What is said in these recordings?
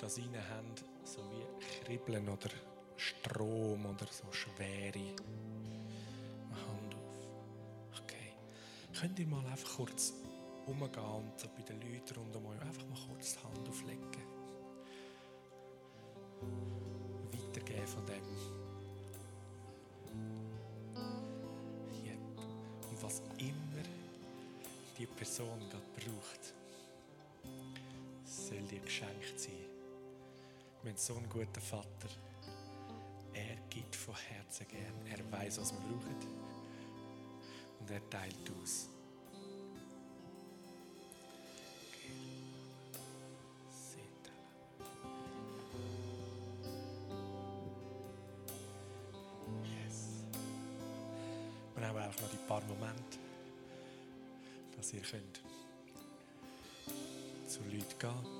das rein haben, so wie Kribbeln oder Strom oder so schwere Hand auf. Okay. Könnt ihr mal einfach kurz umgehen und so bei den Leuten rund um euch einfach mal kurz die Hand auflegen? Weitergeben von dem. Yep. Und was immer die Person gerade braucht, soll dir geschenkt sein. Wir haben so einen guten Vater. Er gibt von Herzen gern. Er weiß, was wir brauchen. Und er teilt aus. Yes. Wir haben auch noch die paar Momente, dass ihr könnt zu Leuten gehen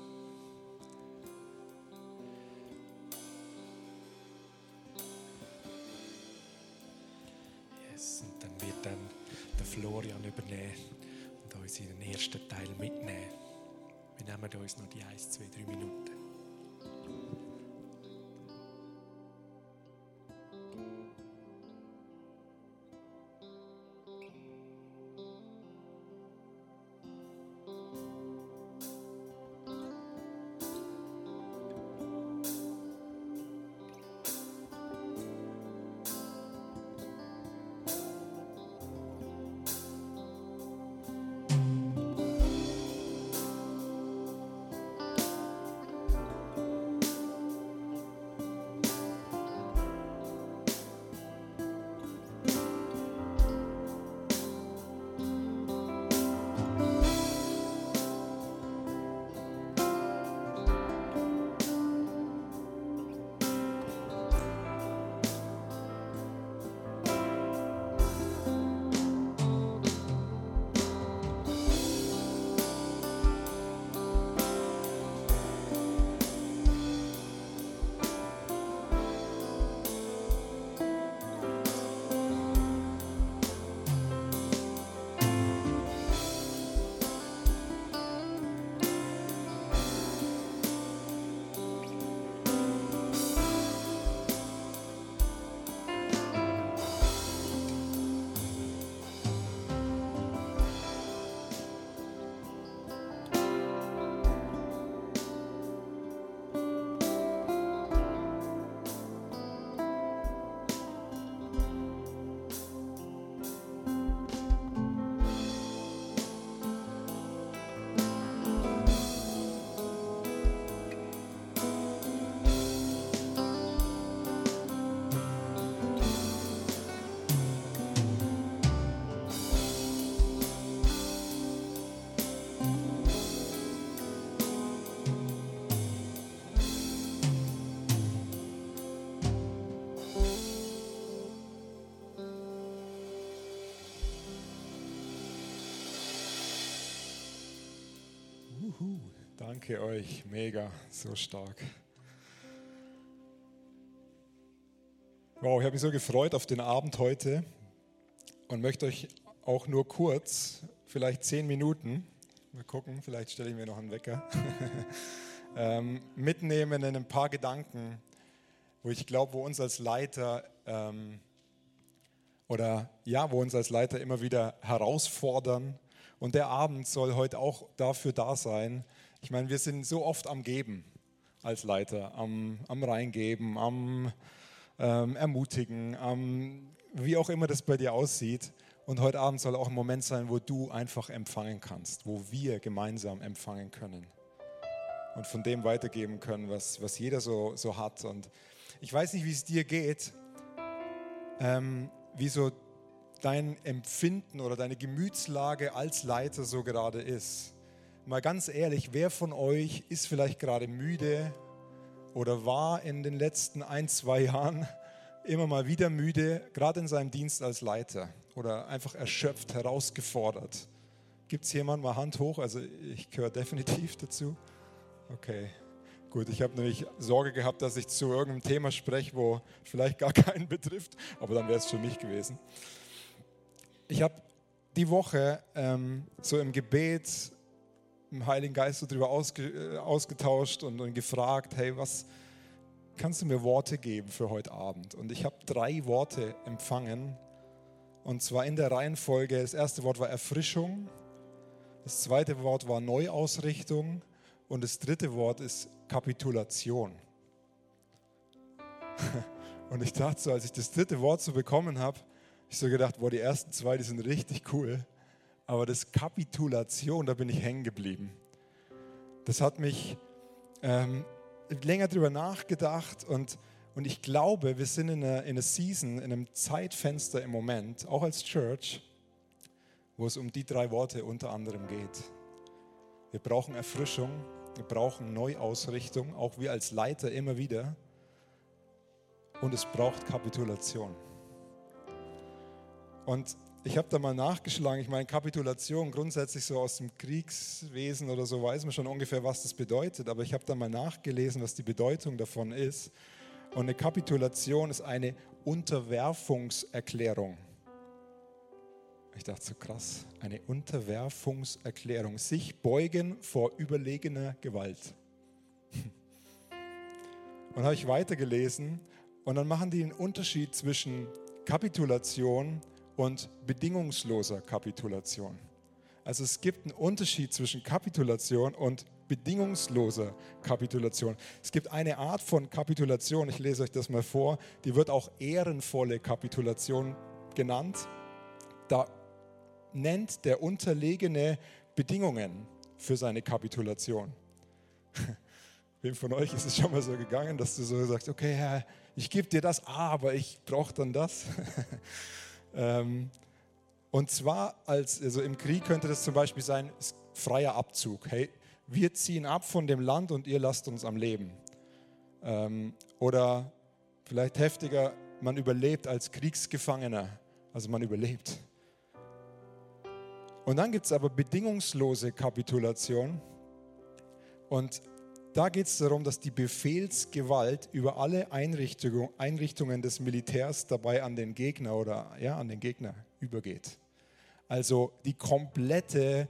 übernehmen und uns in den ersten Teil mitnehmen. Wir nehmen uns noch die 1, 2, 3 Minuten. Juhu, danke euch, mega, so stark. Wow, ich habe mich so gefreut auf den Abend heute und möchte euch auch nur kurz, vielleicht zehn Minuten, mal gucken, vielleicht stelle ich mir noch einen Wecker, ähm, mitnehmen in ein paar Gedanken, wo ich glaube, wo uns als Leiter ähm, oder ja, wo uns als Leiter immer wieder herausfordern. Und der Abend soll heute auch dafür da sein. Ich meine, wir sind so oft am Geben als Leiter, am, am Reingeben, am ähm, Ermutigen, am, wie auch immer das bei dir aussieht. Und heute Abend soll auch ein Moment sein, wo du einfach empfangen kannst, wo wir gemeinsam empfangen können und von dem weitergeben können, was, was jeder so, so hat. Und ich weiß nicht, wie es dir geht, ähm, wie so dein Empfinden oder deine Gemütslage als Leiter so gerade ist. Mal ganz ehrlich, wer von euch ist vielleicht gerade müde oder war in den letzten ein, zwei Jahren immer mal wieder müde, gerade in seinem Dienst als Leiter oder einfach erschöpft, herausgefordert? Gibt es jemanden mal Hand hoch? Also ich gehöre definitiv dazu. Okay, gut. Ich habe nämlich Sorge gehabt, dass ich zu irgendeinem Thema spreche, wo vielleicht gar keinen betrifft, aber dann wäre es für mich gewesen. Ich habe die Woche ähm, so im Gebet dem Heiligen Geist so drüber ausge, äh, ausgetauscht und, und gefragt, hey, was kannst du mir Worte geben für heute Abend? Und ich habe drei Worte empfangen. Und zwar in der Reihenfolge. Das erste Wort war Erfrischung, das zweite Wort war Neuausrichtung und das dritte Wort ist Kapitulation. Und ich dachte so, als ich das dritte Wort so bekommen habe, ich so gedacht, boah, die ersten zwei, die sind richtig cool. Aber das Kapitulation, da bin ich hängen geblieben. Das hat mich ähm, länger drüber nachgedacht und, und ich glaube, wir sind in einer, in einer Season, in einem Zeitfenster im Moment, auch als Church, wo es um die drei Worte unter anderem geht. Wir brauchen Erfrischung, wir brauchen Neuausrichtung, auch wir als Leiter immer wieder. Und es braucht Kapitulation. Und ich habe da mal nachgeschlagen. Ich meine, Kapitulation grundsätzlich so aus dem Kriegswesen oder so weiß man schon ungefähr, was das bedeutet. Aber ich habe da mal nachgelesen, was die Bedeutung davon ist. Und eine Kapitulation ist eine Unterwerfungserklärung. Ich dachte so krass, eine Unterwerfungserklärung. Sich beugen vor überlegener Gewalt. Und habe ich weitergelesen und dann machen die einen Unterschied zwischen Kapitulation und bedingungsloser Kapitulation. Also es gibt einen Unterschied zwischen Kapitulation und bedingungsloser Kapitulation. Es gibt eine Art von Kapitulation, ich lese euch das mal vor, die wird auch ehrenvolle Kapitulation genannt. Da nennt der Unterlegene Bedingungen für seine Kapitulation. Wem von euch ist es schon mal so gegangen, dass du so sagst, okay, Herr, ich gebe dir das, aber ich brauche dann das. Ähm, und zwar als, also im Krieg könnte das zum Beispiel sein, freier Abzug. Hey, wir ziehen ab von dem Land und ihr lasst uns am Leben. Ähm, oder vielleicht heftiger, man überlebt als Kriegsgefangener. Also man überlebt. Und dann gibt es aber bedingungslose Kapitulation. Und da geht es darum, dass die Befehlsgewalt über alle Einrichtungen, Einrichtungen des Militärs dabei an den Gegner oder ja, an den Gegner übergeht. Also die komplette,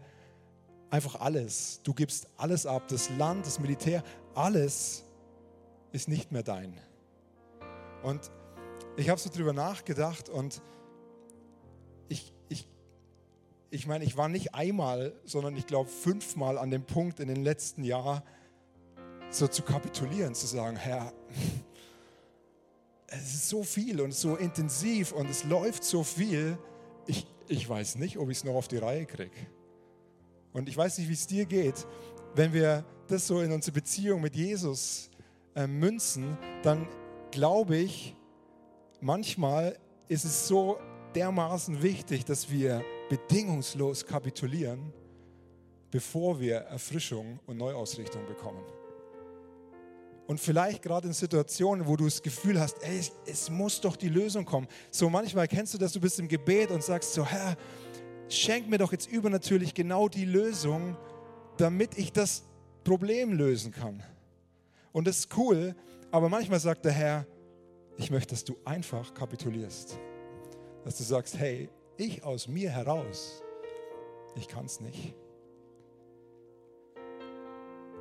einfach alles. Du gibst alles ab, das Land, das Militär, alles ist nicht mehr dein. Und ich habe so drüber nachgedacht und ich, ich, ich meine, ich war nicht einmal, sondern ich glaube fünfmal an dem Punkt in den letzten Jahren, so zu kapitulieren, zu sagen, Herr, es ist so viel und so intensiv und es läuft so viel, ich, ich weiß nicht, ob ich es noch auf die Reihe kriege. Und ich weiß nicht, wie es dir geht. Wenn wir das so in unsere Beziehung mit Jesus äh, münzen, dann glaube ich, manchmal ist es so dermaßen wichtig, dass wir bedingungslos kapitulieren, bevor wir Erfrischung und Neuausrichtung bekommen. Und vielleicht gerade in Situationen, wo du das Gefühl hast, ey, es muss doch die Lösung kommen. So manchmal kennst du das, du bist im Gebet und sagst so, Herr, schenk mir doch jetzt übernatürlich genau die Lösung, damit ich das Problem lösen kann. Und das ist cool, aber manchmal sagt der Herr, ich möchte, dass du einfach kapitulierst. Dass du sagst, hey, ich aus mir heraus, ich kann es nicht.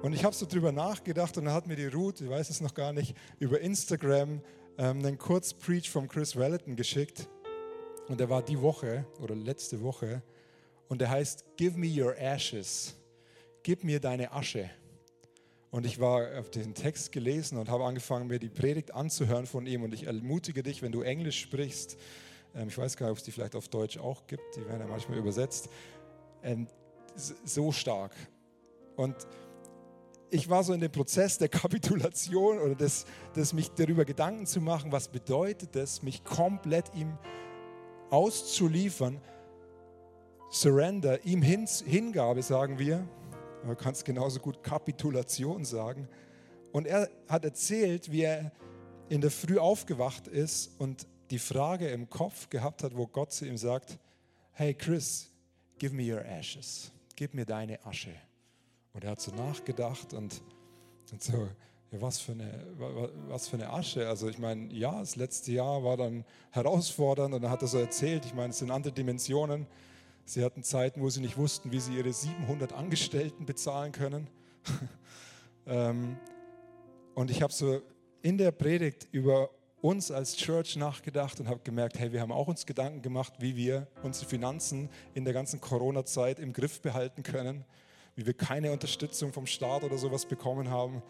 Und ich habe so drüber nachgedacht und dann hat mir die Ruth, ich weiß es noch gar nicht, über Instagram ähm, einen Kurzpreach von Chris Wellington geschickt. Und der war die Woche oder letzte Woche. Und der heißt, Give me your ashes. Gib mir deine Asche. Und ich war auf den Text gelesen und habe angefangen, mir die Predigt anzuhören von ihm. Und ich ermutige dich, wenn du Englisch sprichst, ähm, ich weiß gar nicht, ob es die vielleicht auf Deutsch auch gibt, die werden ja manchmal übersetzt, ähm, so stark. Und ich war so in dem Prozess der Kapitulation oder des, des mich darüber Gedanken zu machen, was bedeutet es, mich komplett ihm auszuliefern. Surrender, ihm hin, Hingabe, sagen wir. Man kann es genauso gut Kapitulation sagen. Und er hat erzählt, wie er in der Früh aufgewacht ist und die Frage im Kopf gehabt hat, wo Gott zu ihm sagt, hey Chris, give me your ashes, gib mir deine Asche. Und er hat so nachgedacht und, und so, ja, was, für eine, was für eine Asche. Also ich meine, ja, das letzte Jahr war dann herausfordernd und er hat er so erzählt, ich meine, es sind andere Dimensionen. Sie hatten Zeiten, wo sie nicht wussten, wie sie ihre 700 Angestellten bezahlen können. Ähm, und ich habe so in der Predigt über uns als Church nachgedacht und habe gemerkt, hey, wir haben auch uns Gedanken gemacht, wie wir unsere Finanzen in der ganzen Corona-Zeit im Griff behalten können, wie wir keine Unterstützung vom Staat oder sowas bekommen haben.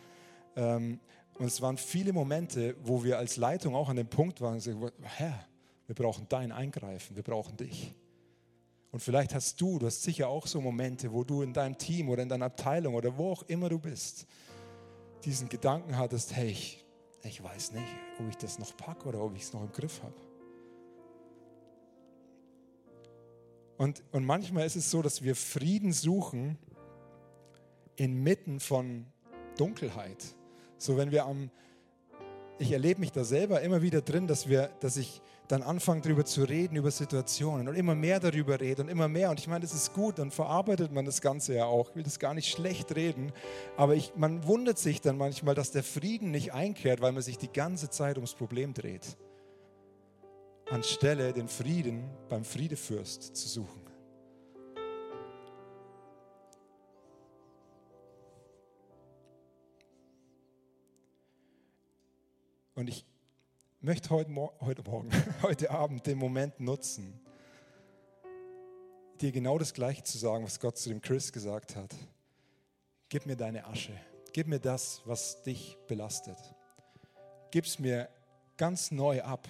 Ähm, und es waren viele Momente, wo wir als Leitung auch an dem Punkt waren, Herr, wir brauchen dein Eingreifen, wir brauchen dich. Und vielleicht hast du, du hast sicher auch so Momente, wo du in deinem Team oder in deiner Abteilung oder wo auch immer du bist, diesen Gedanken hattest, hey, ich, ich weiß nicht, ob ich das noch packe oder ob ich es noch im Griff habe. Und, und manchmal ist es so, dass wir Frieden suchen inmitten von Dunkelheit. So wenn wir am, ich erlebe mich da selber immer wieder drin, dass, wir, dass ich dann anfange darüber zu reden, über Situationen und immer mehr darüber rede und immer mehr. Und ich meine, das ist gut, dann verarbeitet man das Ganze ja auch. Ich will das gar nicht schlecht reden, aber ich, man wundert sich dann manchmal, dass der Frieden nicht einkehrt, weil man sich die ganze Zeit ums Problem dreht. Anstelle den Frieden beim Friedefürst zu suchen. Und ich möchte heute, heute Morgen, heute Abend den Moment nutzen, dir genau das Gleiche zu sagen, was Gott zu dem Chris gesagt hat. Gib mir deine Asche. Gib mir das, was dich belastet. Gib es mir ganz neu ab.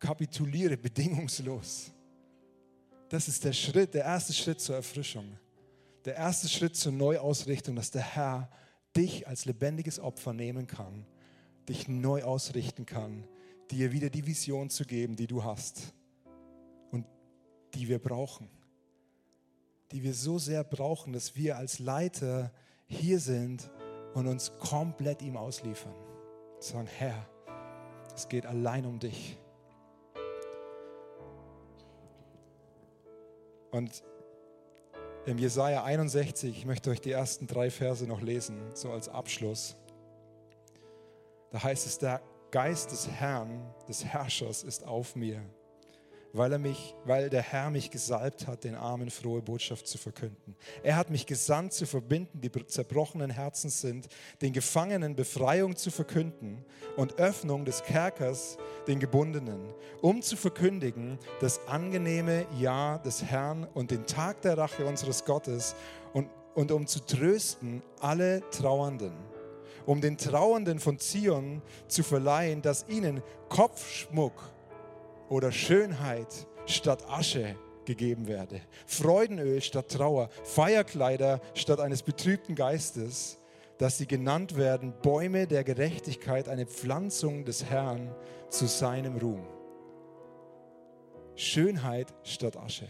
Kapituliere bedingungslos. Das ist der Schritt, der erste Schritt zur Erfrischung. Der erste Schritt zur Neuausrichtung, dass der Herr dich als lebendiges Opfer nehmen kann dich neu ausrichten kann, dir wieder die Vision zu geben, die du hast und die wir brauchen. Die wir so sehr brauchen, dass wir als Leiter hier sind und uns komplett ihm ausliefern. Sagen, Herr, es geht allein um dich. Und im Jesaja 61, ich möchte euch die ersten drei Verse noch lesen, so als Abschluss. Da heißt es, der Geist des Herrn, des Herrschers ist auf mir, weil, er mich, weil der Herr mich gesalbt hat, den Armen frohe Botschaft zu verkünden. Er hat mich gesandt, zu verbinden, die zerbrochenen Herzen sind, den Gefangenen Befreiung zu verkünden und Öffnung des Kerkers den Gebundenen, um zu verkündigen das angenehme Ja des Herrn und den Tag der Rache unseres Gottes und, und um zu trösten alle Trauernden um den Trauernden von Zion zu verleihen, dass ihnen Kopfschmuck oder Schönheit statt Asche gegeben werde, Freudenöl statt Trauer, Feierkleider statt eines betrübten Geistes, dass sie genannt werden Bäume der Gerechtigkeit, eine Pflanzung des Herrn zu seinem Ruhm. Schönheit statt Asche.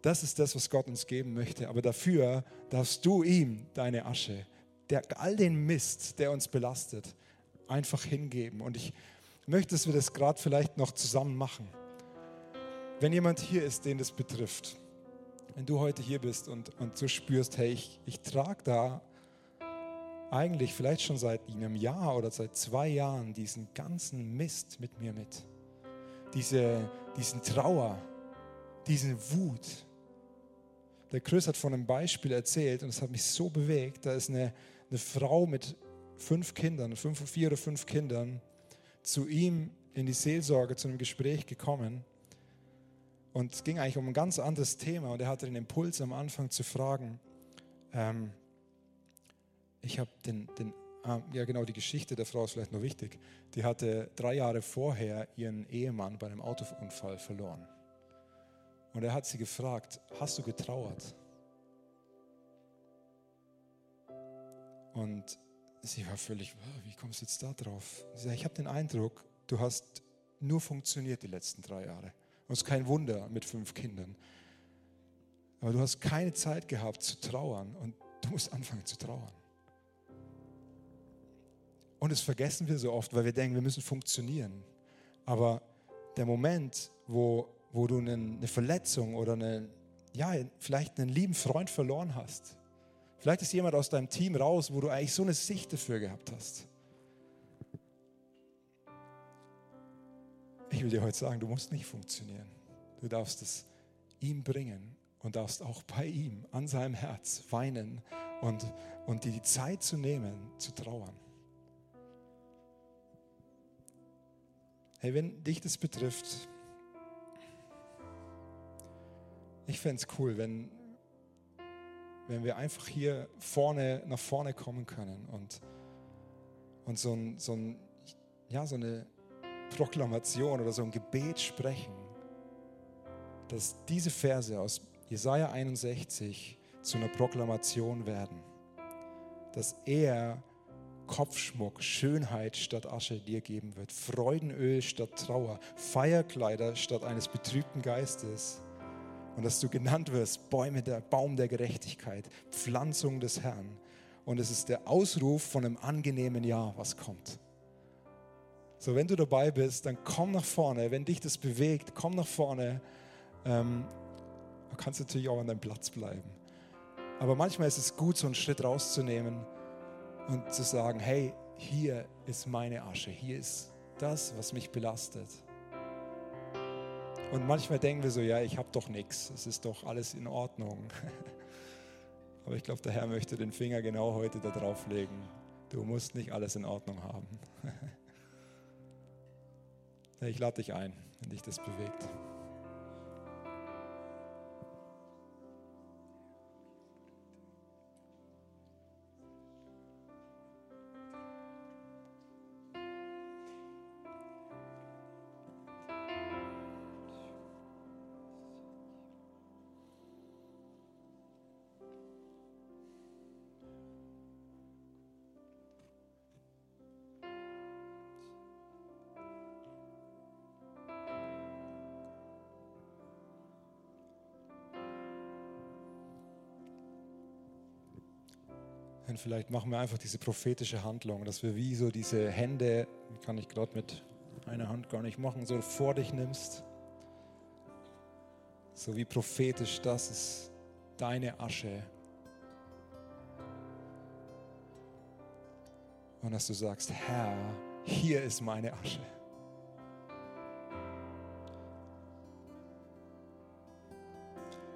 Das ist das, was Gott uns geben möchte. Aber dafür darfst du ihm deine Asche der, all den Mist, der uns belastet, einfach hingeben. Und ich möchte, dass wir das gerade vielleicht noch zusammen machen. Wenn jemand hier ist, den das betrifft, wenn du heute hier bist und, und so spürst, hey, ich, ich trage da eigentlich vielleicht schon seit einem Jahr oder seit zwei Jahren diesen ganzen Mist mit mir mit. Diese, diesen Trauer, diesen Wut. Der Chris hat von einem Beispiel erzählt und es hat mich so bewegt. Da ist eine, eine Frau mit fünf Kindern, fünf, vier oder fünf Kindern, zu ihm in die Seelsorge, zu einem Gespräch gekommen. Und es ging eigentlich um ein ganz anderes Thema. Und er hatte den Impuls am Anfang zu fragen, ähm, ich habe den, den ah, ja genau, die Geschichte der Frau ist vielleicht noch wichtig. Die hatte drei Jahre vorher ihren Ehemann bei einem Autounfall verloren. Und er hat sie gefragt, hast du getrauert? Und sie war völlig, wie kommst du jetzt da drauf? Sie sagt, ich habe den Eindruck, du hast nur funktioniert die letzten drei Jahre. Und es ist kein Wunder mit fünf Kindern. Aber du hast keine Zeit gehabt zu trauern und du musst anfangen zu trauern. Und das vergessen wir so oft, weil wir denken, wir müssen funktionieren. Aber der Moment, wo, wo du eine Verletzung oder eine, ja, vielleicht einen lieben Freund verloren hast, Vielleicht ist jemand aus deinem Team raus, wo du eigentlich so eine Sicht dafür gehabt hast. Ich will dir heute sagen, du musst nicht funktionieren. Du darfst es ihm bringen und darfst auch bei ihm an seinem Herz weinen und, und dir die Zeit zu nehmen, zu trauern. Hey, wenn dich das betrifft, ich fände es cool, wenn, wenn wir einfach hier vorne, nach vorne kommen können und, und so, ein, so, ein, ja, so eine Proklamation oder so ein Gebet sprechen, dass diese Verse aus Jesaja 61 zu einer Proklamation werden, dass er Kopfschmuck, Schönheit statt Asche dir geben wird, Freudenöl statt Trauer, Feierkleider statt eines betrübten Geistes und dass du genannt wirst, Bäume der Baum der Gerechtigkeit, Pflanzung des Herrn. Und es ist der Ausruf von einem angenehmen Jahr, was kommt. So, wenn du dabei bist, dann komm nach vorne. Wenn dich das bewegt, komm nach vorne. Ähm, du kannst natürlich auch an deinem Platz bleiben. Aber manchmal ist es gut, so einen Schritt rauszunehmen und zu sagen, hey, hier ist meine Asche, hier ist das, was mich belastet. Und manchmal denken wir so, ja, ich habe doch nichts, es ist doch alles in Ordnung. Aber ich glaube, der Herr möchte den Finger genau heute da drauf legen. Du musst nicht alles in Ordnung haben. Ich lade dich ein, wenn dich das bewegt. Und vielleicht machen wir einfach diese prophetische Handlung, dass wir wie so diese Hände, kann ich gerade mit einer Hand gar nicht machen, so vor dich nimmst. So wie prophetisch, das ist deine Asche. Und dass du sagst, Herr, hier ist meine Asche.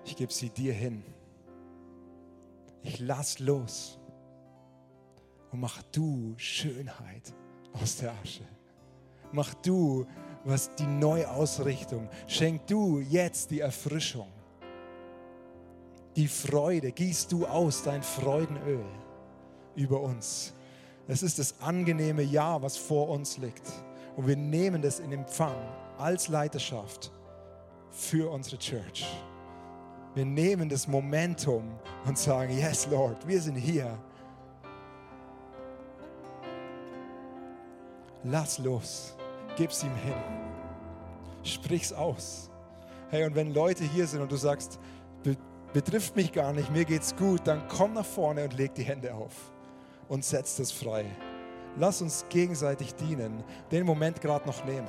Ich gebe sie dir hin. Ich lass los und mach du Schönheit aus der Asche. Mach du was die Neuausrichtung. Schenk du jetzt die Erfrischung. Die Freude. Gieß du aus dein Freudenöl über uns. Es ist das angenehme Jahr, was vor uns liegt. Und wir nehmen das in Empfang als Leiterschaft für unsere Church. Wir nehmen das Momentum und sagen, yes Lord, wir sind hier Lass los. Gib's ihm hin. Sprich's aus. Hey, und wenn Leute hier sind und du sagst, betrifft mich gar nicht, mir geht's gut, dann komm nach vorne und leg die Hände auf und setz das frei. Lass uns gegenseitig dienen, den Moment gerade noch nehmen.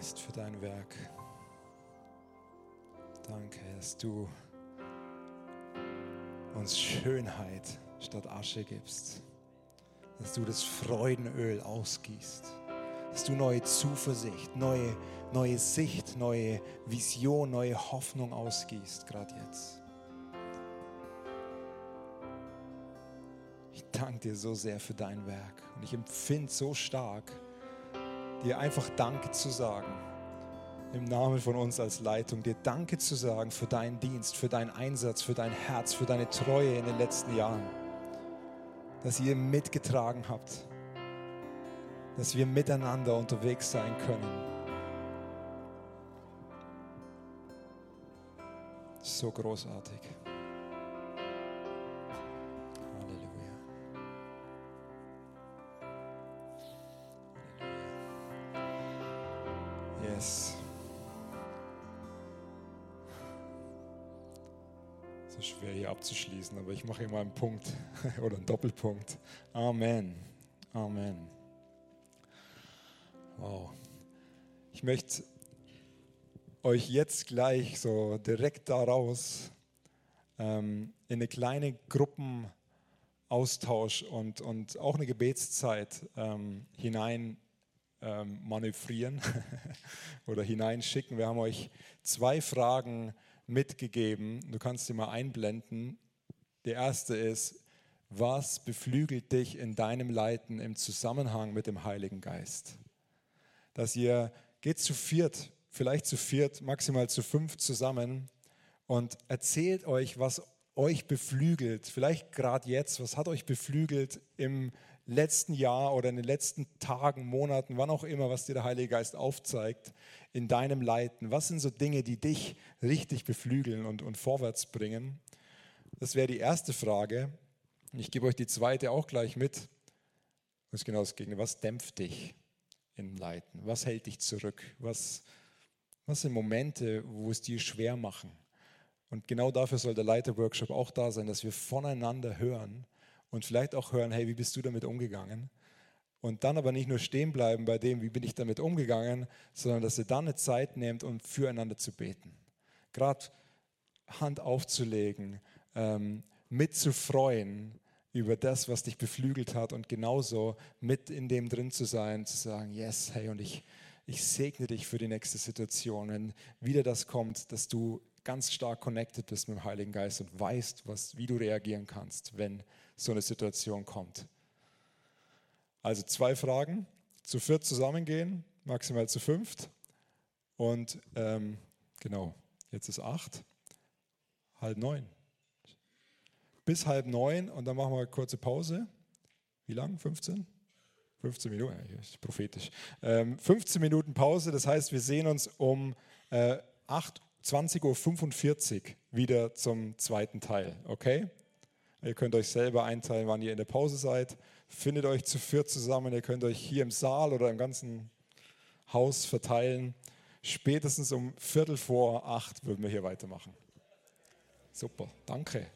Geist, für dein Werk. Danke, dass du uns Schönheit statt Asche gibst. Dass du das Freudenöl ausgießt. Dass du neue Zuversicht, neue, neue Sicht, neue Vision, neue Hoffnung ausgießt, gerade jetzt. Ich danke dir so sehr für dein Werk. Und ich empfinde so stark, dir einfach Danke zu sagen. Im Namen von uns als Leitung, dir Danke zu sagen für deinen Dienst, für deinen Einsatz, für dein Herz, für deine Treue in den letzten Jahren. Dass ihr mitgetragen habt, dass wir miteinander unterwegs sein können. So großartig. Abzuschließen, aber ich mache mal einen Punkt oder einen Doppelpunkt. Amen. Amen. Wow. Ich möchte euch jetzt gleich so direkt daraus ähm, in eine kleine Gruppenaustausch und, und auch eine Gebetszeit ähm, hinein ähm, manövrieren oder hineinschicken. Wir haben euch zwei Fragen mitgegeben. Du kannst sie mal einblenden. Der erste ist, was beflügelt dich in deinem Leiten im Zusammenhang mit dem Heiligen Geist? Dass ihr geht zu viert vielleicht zu viert, maximal zu fünf zusammen und erzählt euch, was euch beflügelt. Vielleicht gerade jetzt, was hat euch beflügelt im letzten Jahr oder in den letzten Tagen, Monaten, wann auch immer, was dir der Heilige Geist aufzeigt in deinem Leiten. Was sind so Dinge, die dich richtig beflügeln und, und vorwärts bringen? Das wäre die erste Frage. Ich gebe euch die zweite auch gleich mit. Das ist genau das Gegenteil. Was dämpft dich im Leiten? Was hält dich zurück? Was, was sind Momente, wo es dir schwer machen? Und genau dafür soll der Leiterworkshop auch da sein, dass wir voneinander hören und vielleicht auch hören, hey, wie bist du damit umgegangen? Und dann aber nicht nur stehen bleiben bei dem, wie bin ich damit umgegangen, sondern dass ihr dann eine Zeit nehmt, um füreinander zu beten. Gerade Hand aufzulegen, ähm, mitzufreuen über das, was dich beflügelt hat und genauso mit in dem drin zu sein, zu sagen, yes, hey, und ich, ich segne dich für die nächste Situation, wenn wieder das kommt, dass du ganz stark connected bist mit dem Heiligen Geist und weißt, was, wie du reagieren kannst, wenn so eine Situation kommt. Also zwei Fragen. Zu viert zusammengehen, maximal zu fünft. Und ähm, genau, jetzt ist acht, halb neun. Bis halb neun und dann machen wir eine kurze Pause. Wie lang? 15? 15 Minuten, ist prophetisch. Ähm, 15 Minuten Pause, das heißt, wir sehen uns um äh, 20.45 Uhr wieder zum zweiten Teil, okay? Ihr könnt euch selber einteilen, wann ihr in der Pause seid. Findet euch zu viert zusammen. Ihr könnt euch hier im Saal oder im ganzen Haus verteilen. Spätestens um Viertel vor acht würden wir hier weitermachen. Super, danke.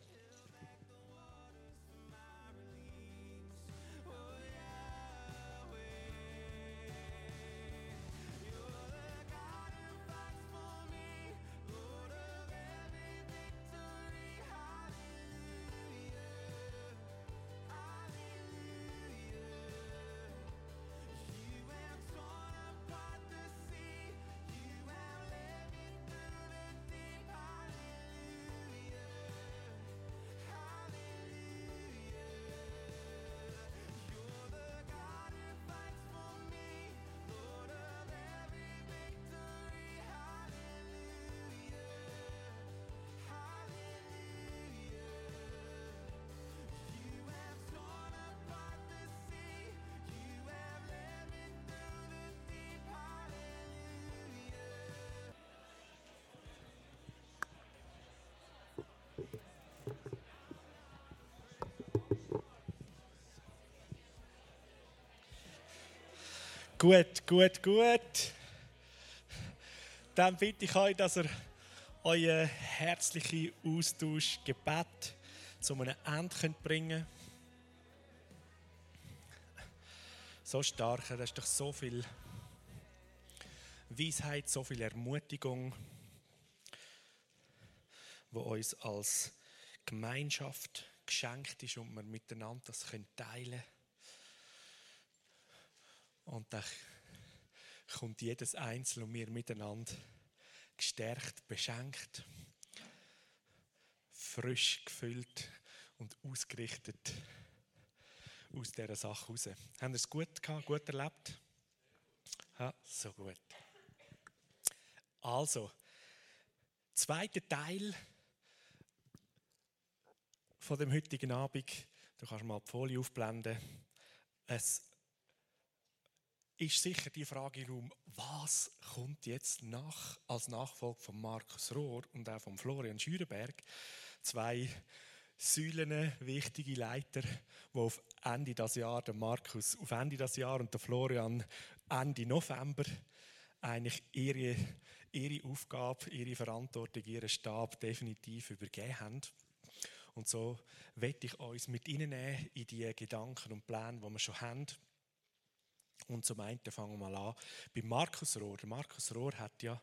Gut, gut, gut. Dann bitte ich euch, dass ihr euer herzlichen Austausch, Gebet zu einem Ende könnt bringen So stark, da ist doch so viel Weisheit, so viel Ermutigung, wo uns als Gemeinschaft geschenkt ist und wir miteinander das teilen können. Und dann kommt jedes Einzelne und wir miteinander gestärkt, beschenkt, frisch gefüllt und ausgerichtet aus dieser Sache raus. Haben Sie es gut gehabt, gut erlebt? Ja, so gut. Also, zweiter Teil von dem heutigen Abend. Du kannst mal die Folie aufblenden. Es ist sicher die Frage im was kommt jetzt nach, als Nachfolge von Markus Rohr und auch von Florian Schürenberg? Zwei Säulen, wichtige Leiter, die auf Ende des Jahres, der Markus auf Ende des Jahres und der Florian Ende November eigentlich ihre, ihre Aufgabe, ihre Verantwortung, ihren Stab definitiv übergeben haben. Und so werde ich uns mit ihnen nehmen in die Gedanken und Pläne, die wir schon haben. Und zum einen fangen wir mal an bei Markus Rohr. Markus Rohr hat ja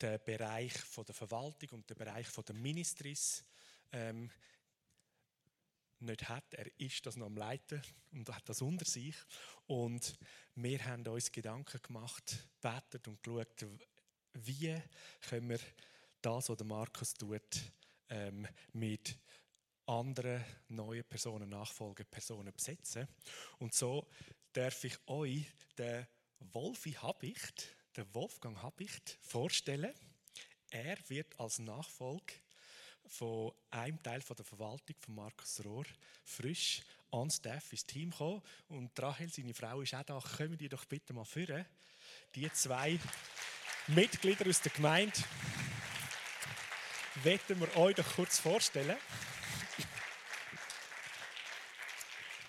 den Bereich von der Verwaltung und den Bereich von der Ministries ähm, nicht hat. Er ist das noch am Leiten und hat das unter sich. Und wir haben uns Gedanken gemacht, betet und geschaut, wie können wir das, was der Markus tut, ähm, mit anderen neuen Personen, Nachfolgepersonen besetzen. Und so darf ich euch den Wolfi Habicht, den Wolfgang Habicht, vorstellen. Er wird als Nachfolger von einem Teil der Verwaltung von Markus Rohr frisch on staff ins Team kommen. Und Rahel, seine Frau, ist auch da. Kommen die doch bitte mal führen. Die zwei Mitglieder aus der Gemeinde werden wir euch doch kurz vorstellen.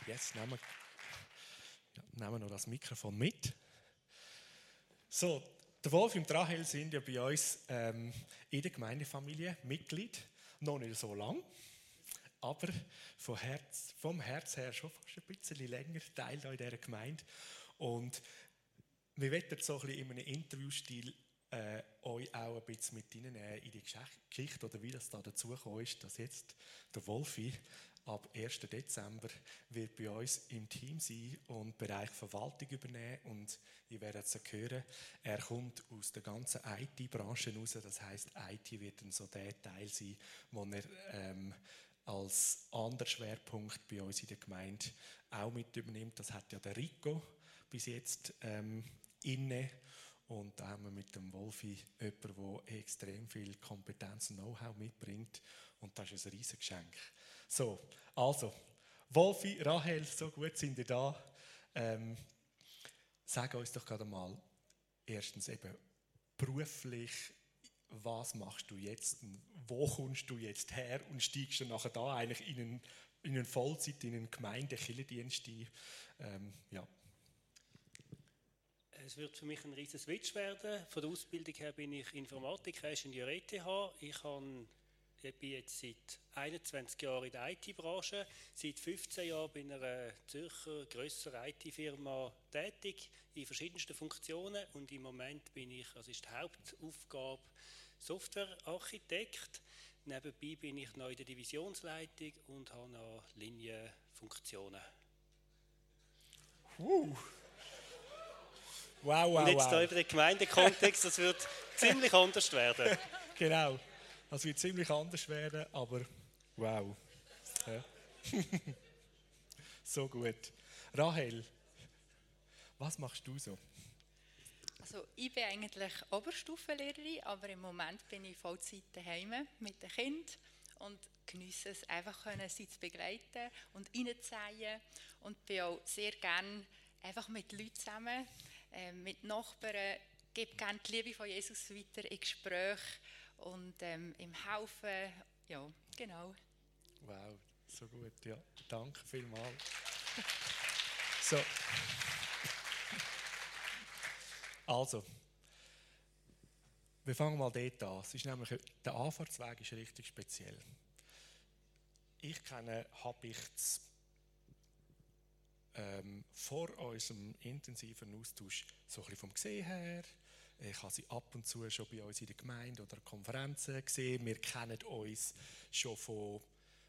Jetzt nehmen wir, ja, nehmen wir noch das Mikrofon mit. So, der Wolf und Rahel sind ja bei uns ähm, in der Gemeindefamilie Mitglied. Noch nicht so lang, aber vom Herz, vom Herz her schon fast ein bisschen länger Teil in dieser Gemeinde. Und wir werden so ein bisschen in einem Interviewstil äh, euch auch ein bisschen mit hineinnehmen in die Geschichte oder wie das da dazu ist, dass jetzt der Wolfi ab 1. Dezember wird bei uns im Team sein und den Bereich Verwaltung übernehmen und ihr werdet es hören, er kommt aus der ganzen IT-Branche raus, das heißt IT wird dann so der Teil sein, wo er ähm, als anderer Schwerpunkt bei uns in der Gemeinde auch mit übernimmt. Das hat ja der Rico bis jetzt ähm, inne und da haben wir mit dem Wolfi jemanden, der extrem viel Kompetenz und Know-how mitbringt und das ist ein riesiges Geschenk. So, also, Wolfi, Rahel, so gut sind ihr da. Ähm, sag uns doch gerade mal, erstens eben beruflich, was machst du jetzt? Wo kommst du jetzt her und steigst du nachher da eigentlich in einen, in einen Vollzeit, in einen Gemeinde-Kirchendienst ein? Ähm, ja. Es wird für mich ein riesiger Switch werden. Von der Ausbildung her bin ich Informatiker, Ingenieur ETH. Ich habe ich bin jetzt seit 21 Jahren in der IT-Branche. Seit 15 Jahren bin ich in einer Zürcher grösseren IT-Firma tätig, in verschiedensten Funktionen. Und im Moment bin ich, also ist die Hauptaufgabe, Softwarearchitekt. Nebenbei bin ich noch in der Divisionsleitung und habe noch Linienfunktionen. Uh. Wow, wow, und jetzt wow. hier über den Gemeindekontext, das wird ziemlich anders werden. Genau. Das wird ziemlich anders werden, aber wow. Ja. so gut. Rahel, was machst du so? Also ich bin eigentlich Oberstufenlehrerin, aber im Moment bin ich Vollzeit daheim mit den Kindern und genieße es einfach können, sie zu begleiten und reinzuziehen und bin auch sehr gerne einfach mit Leuten zusammen, äh, mit Nachbarn, gebe gerne die Liebe von Jesus weiter in Gespräche und ähm, im Haufen, ja, genau. Wow, so gut, ja. Danke vielmals. so. Also, wir fangen mal dort an. Es ist nämlich, der Anfahrtsweg ist richtig speziell. Ich kenne Habichts ähm, vor unserem intensiven Austausch so ein bisschen vom Gesehen her, Ich habe sie ab und zu schon bei uns in der Gemeinde oder Konferenzen gesehen. Wir kennen uns schon von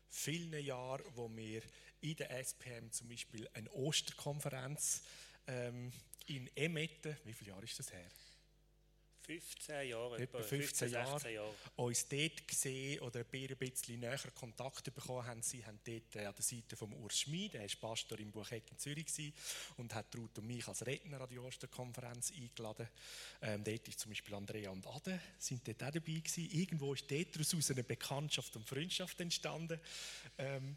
vielen Jahren, wo wir in der SPM zum Beispiel eine Osterkonferenz ähm, in Emette, wie viele Jahre ist das her? 15 Jahre, etwa 15, 15 Jahre, Jahre, uns dort gesehen oder ein bisschen näher Kontakt bekommen haben. Sie haben dort äh, an der Seite von Urs Schmid, der war Pastor im Bucheck in Zürich gewesen, und hat Ruth und mich als Redner an die Osterkonferenz eingeladen. Ähm, dort ist zum Beispiel Andrea und Ade sind dort auch dabei gewesen. Irgendwo ist dort daraus eine Bekanntschaft und Freundschaft entstanden. Ähm,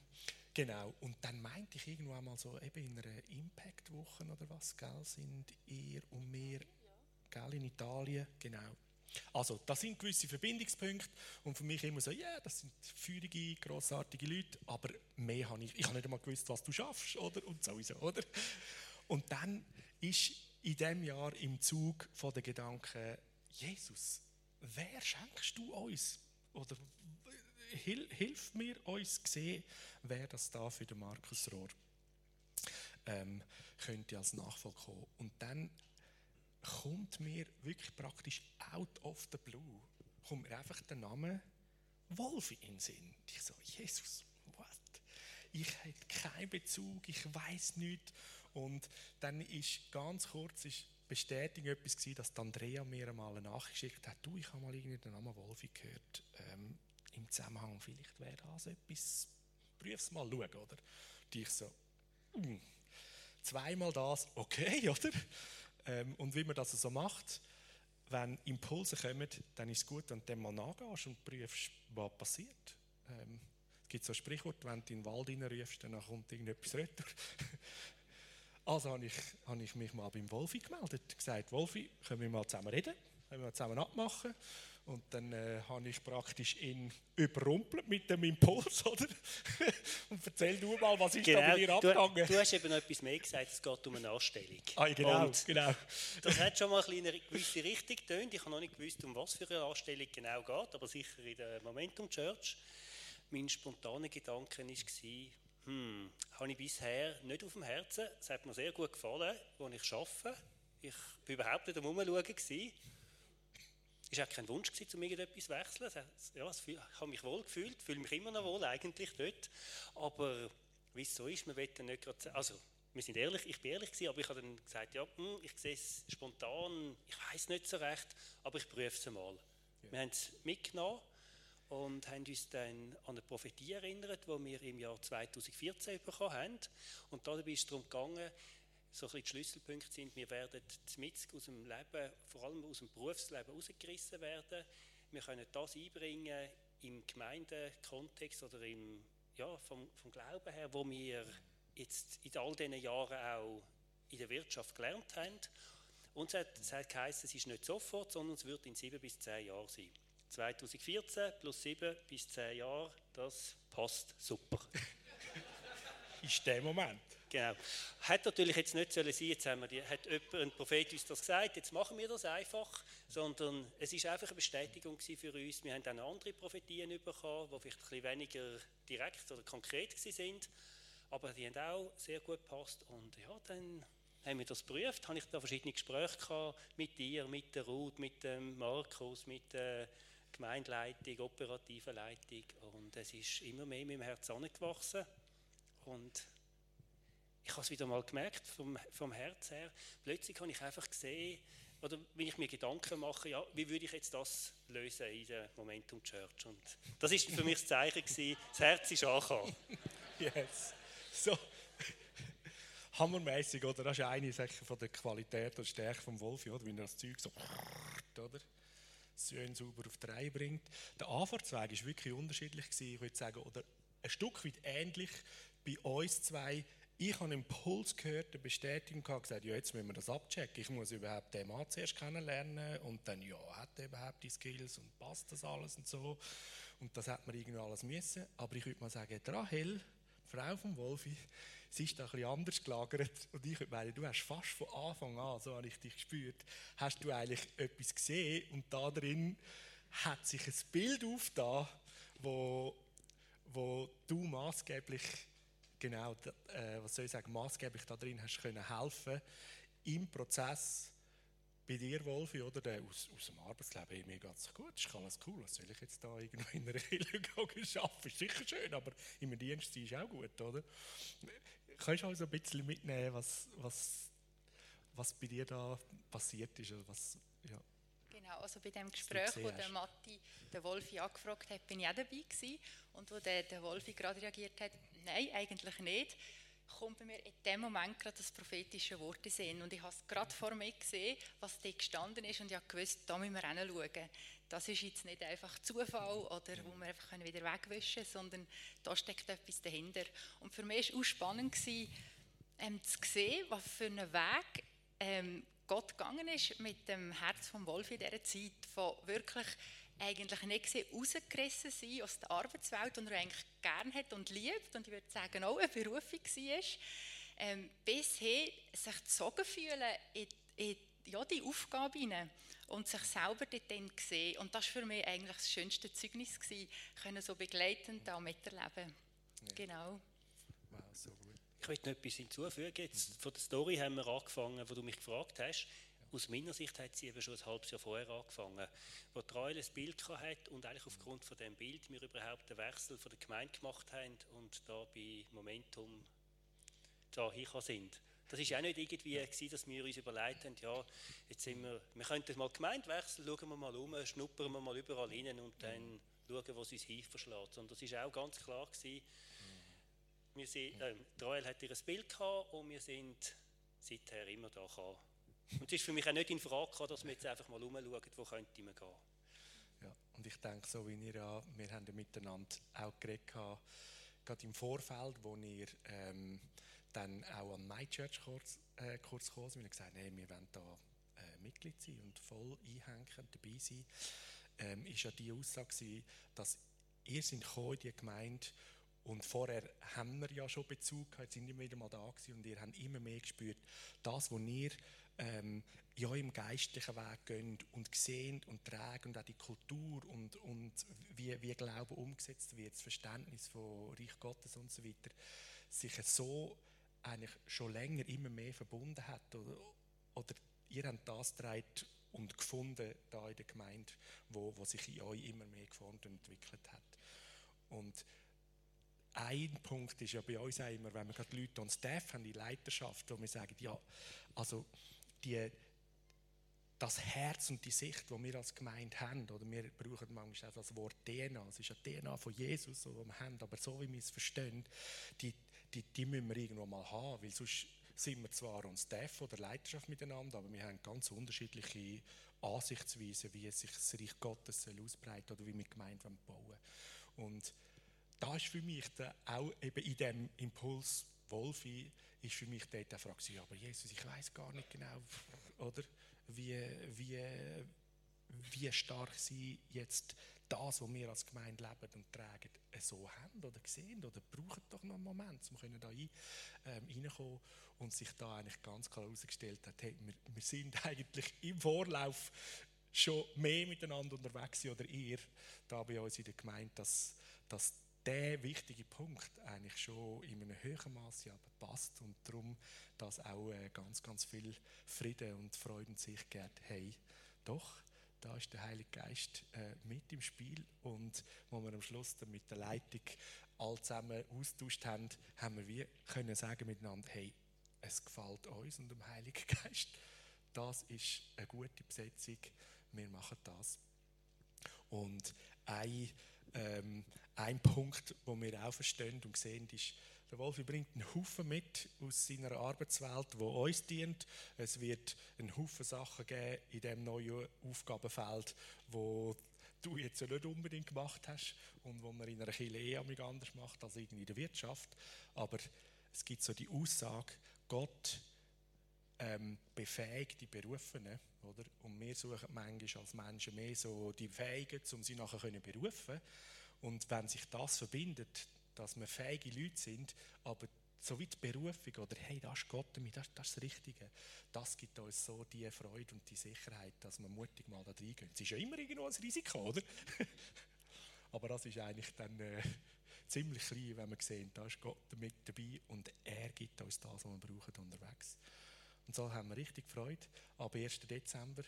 Genau, und dann meinte ich irgendwann mal so, eben in einer Impact-Woche oder was, gell, sind ihr und mir gell, in Italien, genau. Also, das sind gewisse Verbindungspunkte und für mich immer so, ja, yeah, das sind feurige, grossartige Leute, aber mehr habe ich, ich habe nicht einmal gewusst, was du schaffst, oder? Und sowieso, oder? Und dann ist in diesem Jahr im Zug von den Gedanken, Jesus, wer schenkst du uns? Oder hilf mir uns sehen, wer das da für den Markus Rohr ähm, könnte als Nachfolger kommen. Und dann kommt mir wirklich praktisch out of the blue, kommt mir einfach der Name Wolfi in den Sinn. Ich so, Jesus, what? Ich habe keinen Bezug, ich weiß nicht. Und dann ist ganz kurz ist Bestätigung etwas gewesen, dass Andrea mir einmal eine Nachricht hat. Du, ich habe mal irgendwie den Namen Wolfi gehört. Ähm, Im Zusammenhang, vielleicht wäre das etwas. Prüf's mal schauen, oder? Und ich so, mm, zweimal das, okay, oder? Ähm, und wie man das so macht, wenn Impulse kommen, dann ist es gut, wenn du dem mal nachgehst und prüfst, was passiert. Ähm, es gibt so ein Sprichwort, wenn du in den Wald reinrufst, dann kommt irgendetwas retour. also habe ich, habe ich mich mal beim Wolfi gemeldet, gesagt, Wolfi, können wir mal zusammen reden, können wir mal zusammen abmachen. Und dann äh, habe ich praktisch ihn überrumpelt mit dem Impuls, oder? und erzähl du mal, was ist genau, da bei dir abgegangen? Du, du hast eben noch etwas mehr gesagt, es geht um eine Anstellung. Ah, genau, und genau. Das hat schon mal ein eine gewisse Richtung getönt. Ich habe noch nicht gewusst, um was für eine Anstellung genau geht, aber sicher in der Momentum Church. Mein spontaner Gedanke war, hm, habe ich bisher nicht auf dem Herzen. Es hat mir sehr gut gefallen, wo ich arbeite. Ich war überhaupt nicht am Umschauen. Es war auch kein Wunsch, um irgendetwas zu wechseln. Ja, ich habe mich wohl gefühlt, fühle mich immer noch wohl eigentlich dort. Aber wie es so ist, wir wollen nicht gerade, also wir sind ehrlich, ich bin ehrlich gewesen, aber ich habe dann gesagt, ja, hm, ich sehe es spontan, ich weiß nicht so recht, aber ich prüfe es mal. Ja. Wir haben es mitgenommen und haben uns dann an eine Prophetie erinnert, die wir im Jahr 2014 bekommen haben. Und dabei ist es darum gegangen, so ein die Schlüsselpunkte sind, wir werden mit aus dem Leben, vor allem aus dem Berufsleben rausgerissen werden. Wir können das einbringen im Gemeindekontext oder im, ja, vom, vom Glauben her, wo wir jetzt in all diesen Jahren auch in der Wirtschaft gelernt haben. Und es hat, es hat geheißen, es ist nicht sofort, sondern es wird in sieben bis zehn Jahren sein. 2014 plus sieben bis zehn Jahre, das passt super. ist der Moment. Genau. Hat natürlich jetzt nicht sollen sein, jetzt haben wir die, hat jemand, ein Prophet uns das gesagt, jetzt machen wir das einfach, sondern es ist einfach eine Bestätigung für uns. Wir haben dann andere Prophetien bekommen, die vielleicht ein bisschen weniger direkt oder konkret sind, aber die haben auch sehr gut gepasst und ja, dann haben wir das geprüft, habe ich da verschiedene Gespräche gehabt mit dir, mit der Ruth, mit dem Markus, mit der Gemeindeleitung, operativen Leitung und es ist immer mehr in meinem Herz angewachsen und ich habe es wieder mal gemerkt, vom, vom Herz her. Plötzlich habe ich einfach gesehen, oder wenn ich mir Gedanken mache, ja, wie würde ich jetzt das lösen in der Momentum Church? Und das ist für mich das Zeichen gewesen, das Herz ist angekommen. Yes. So. Hammermäßig, oder? Das ist eine Sache von der Qualität und Stärke vom Wolfi, oder? Wenn er das Zeug so, oder? Schön sauber auf die Reihe bringt. Der Anfahrtsweg war wirklich unterschiedlich gewesen, ich würde sagen, oder ein Stück weit ähnlich bei uns zwei ich habe einen Impuls gehört, eine Bestätigung gehabt, gesagt, ja, jetzt müssen wir das abchecken. Ich muss überhaupt den Mann zuerst kennenlernen und dann, ja, hat er überhaupt die Skills und passt das alles und so. Und das hat man irgendwie alles müssen. Aber ich würde mal sagen, Rahel, Frau von Wolfi, sie ist da ein bisschen anders gelagert. Und ich würde meinen, du hast fast von Anfang an, so habe ich dich gespürt, hast du eigentlich etwas gesehen und da drin hat sich ein Bild aufgetan, wo, wo du maßgeblich genau, äh, was soll ich sagen, maßgeblich da drin hast können helfen im Prozess bei dir, Wolfi, oder? Der aus, aus dem Arbeitsleben, mir geht es gut, ist alles cool. Was soll ich jetzt da irgendwo in einer Kirche arbeiten? Ist sicher schön, aber im Dienst ist auch gut, oder? Kannst du also ein bisschen mitnehmen, was, was, was bei dir da passiert ist? Oder was, ja. Genau, also bei dem Gespräch, wo der Matti den Wolfi angefragt hat, bin ich auch dabei gewesen. Und wo der, der Wolfi gerade reagiert hat, nein, eigentlich nicht kommt bei mir in dem Moment gerade das prophetische Wort in Sinn. Und ich habe es gerade vor mir gesehen, was da gestanden ist und ich habe gewusst, da müssen wir hinschauen. Das ist jetzt nicht einfach Zufall oder wo wir einfach wieder wegwischen können, sondern da steckt etwas dahinter. Und für mich war es auch spannend, ähm, zu sehen, was für einen Weg ähm, Gott gegangen ist mit dem Herz vom Wolf in dieser Zeit, von wirklich eigentlich nicht gesehen, rausgerissen sein aus der Arbeitswelt, und er eigentlich gern hat und liebt und ich würde sagen auch eine Berufung war, ähm, bis hin sich gezogen fühlen in, in ja, die Aufgabe hinein und sich selber dort dann sehen. Und das war für mich eigentlich das schönste Zeugnis, gewesen, können so begleitend da miterleben. Ja. Genau. Wow, so gut. Ich möchte noch etwas hinzufügen. Jetzt, von der Story haben wir angefangen, wo du mich gefragt hast. Aus meiner Sicht hat sie eben schon ein halbes Jahr vorher angefangen, wo Reule ein Bild hat und eigentlich aufgrund von dem Bild wir überhaupt den Wechsel von der Gemeinde gemacht haben und da bei Momentum da sind. Das ist auch nicht irgendwie gewesen, dass wir uns überlegt haben, ja, jetzt sind wir, wir könnten mal Gemeinde wechseln, schauen wir mal um, schnuppern wir mal überall rein und dann schauen, wo es uns hinverschlägt. Und das ist auch ganz klar gewesen. Wir sind, äh, die Royal hat ihr Bild gehabt und wir sind seither immer da gekommen und es ist für mich auch nicht in Frage gekommen, dass wir jetzt einfach mal umschauen, wo könnte man gehen. Ja, und ich denke, so wie ihr ja, wir haben ja miteinander auch geredet, gerade im Vorfeld, wo ihr ähm, dann auch an My Church Kurs, äh, Kurs gekommen sind, wir haben gesagt, nee, wir wollen da äh, Mitglied sein und voll einhängen, dabei sein, ähm, ist ja die Aussage gewesen, dass ihr sind gekommen in die Gemeinde und vorher haben wir ja schon Bezug gehabt, sind immer wieder mal da gewesen und ihr habt immer mehr gespürt, das, was ihr ähm, ja im geistlichen Weg gehen und sehen und tragen und auch die Kultur und, und wie, wie Glaube umgesetzt wird, das Verständnis von Reich Gottes und so weiter, sich so eigentlich schon länger immer mehr verbunden hat oder, oder ihr habt das getragen und gefunden da in der Gemeinde, wo, wo sich in euch immer mehr geformt und entwickelt hat. Und ein Punkt ist ja bei uns auch immer, wenn wir gerade Leute und Staff haben, die Leiterschaft, wo wir sagen, ja, also die, das Herz und die Sicht, die wir als Gemeinde haben, oder wir brauchen manchmal auch das Wort DNA, es ist ja DNA von Jesus, das wir haben, aber so wie wir es verstehen, die, die, die müssen wir irgendwo mal haben, weil sonst sind wir zwar uns Staff oder Leiterschaft miteinander, aber wir haben ganz unterschiedliche Ansichtsweisen, wie sich das Reich Gottes ausbreiten oder wie wir Gemeinde bauen Und da ist für mich auch eben in dem Impuls Wolfi ist für mich dort eine Frage, ja, aber Jesus, ich weiß gar nicht genau, oder, wie, wie, wie stark sie jetzt das, was wir als Gemeinde leben und tragen, so haben oder sehen oder brauchen doch noch einen Moment, um da rein, ähm, und sich da eigentlich ganz klar herausgestellt hat, hey, wir, wir sind eigentlich im Vorlauf schon mehr miteinander unterwegs oder ihr da bei uns in der Gemeinde, dass, dass der wichtige Punkt eigentlich schon in einem höheren Maße passt und darum, dass auch äh, ganz, ganz viel Frieden und Freude und Sicherheit hey, doch, da ist der Heilige Geist äh, mit im Spiel und wo wir am Schluss dann mit der Leitung all zusammen austauscht haben, haben wir wie können sagen miteinander, hey, es gefällt uns und dem Heiligen Geist. Das ist eine gute Besetzung. Wir machen das. Und ein ähm, ein Punkt, wo wir auch verstehen und sehen, ist, der Wolf bringt einen Haufen mit aus seiner Arbeitswelt, wo uns dient. Es wird einen Haufen Sachen geben in dem neuen Aufgabenfeld, wo du jetzt nicht unbedingt gemacht hast und wo man in einer Kirche eh anders macht als in der Wirtschaft. Aber es gibt so die Aussage, Gott ähm, befähigt die Berufenen, oder? Und wir suchen manchmal als Menschen mehr so die Fähigen, um sie nachher können berufen. Und wenn sich das verbindet, dass wir fähige Leute sind, aber so wie die Berufung oder hey, das ist Gott damit, das, das ist das Richtige, das gibt uns so die Freude und die Sicherheit, dass wir mutig mal da reingehen. Es ist ja immer irgendwo ein Risiko, oder? aber das ist eigentlich dann äh, ziemlich klein, wenn wir sehen, da ist Gott mit dabei und er gibt uns das, was wir brauchen unterwegs. Und so haben wir richtig Freude. Ab 1. Dezember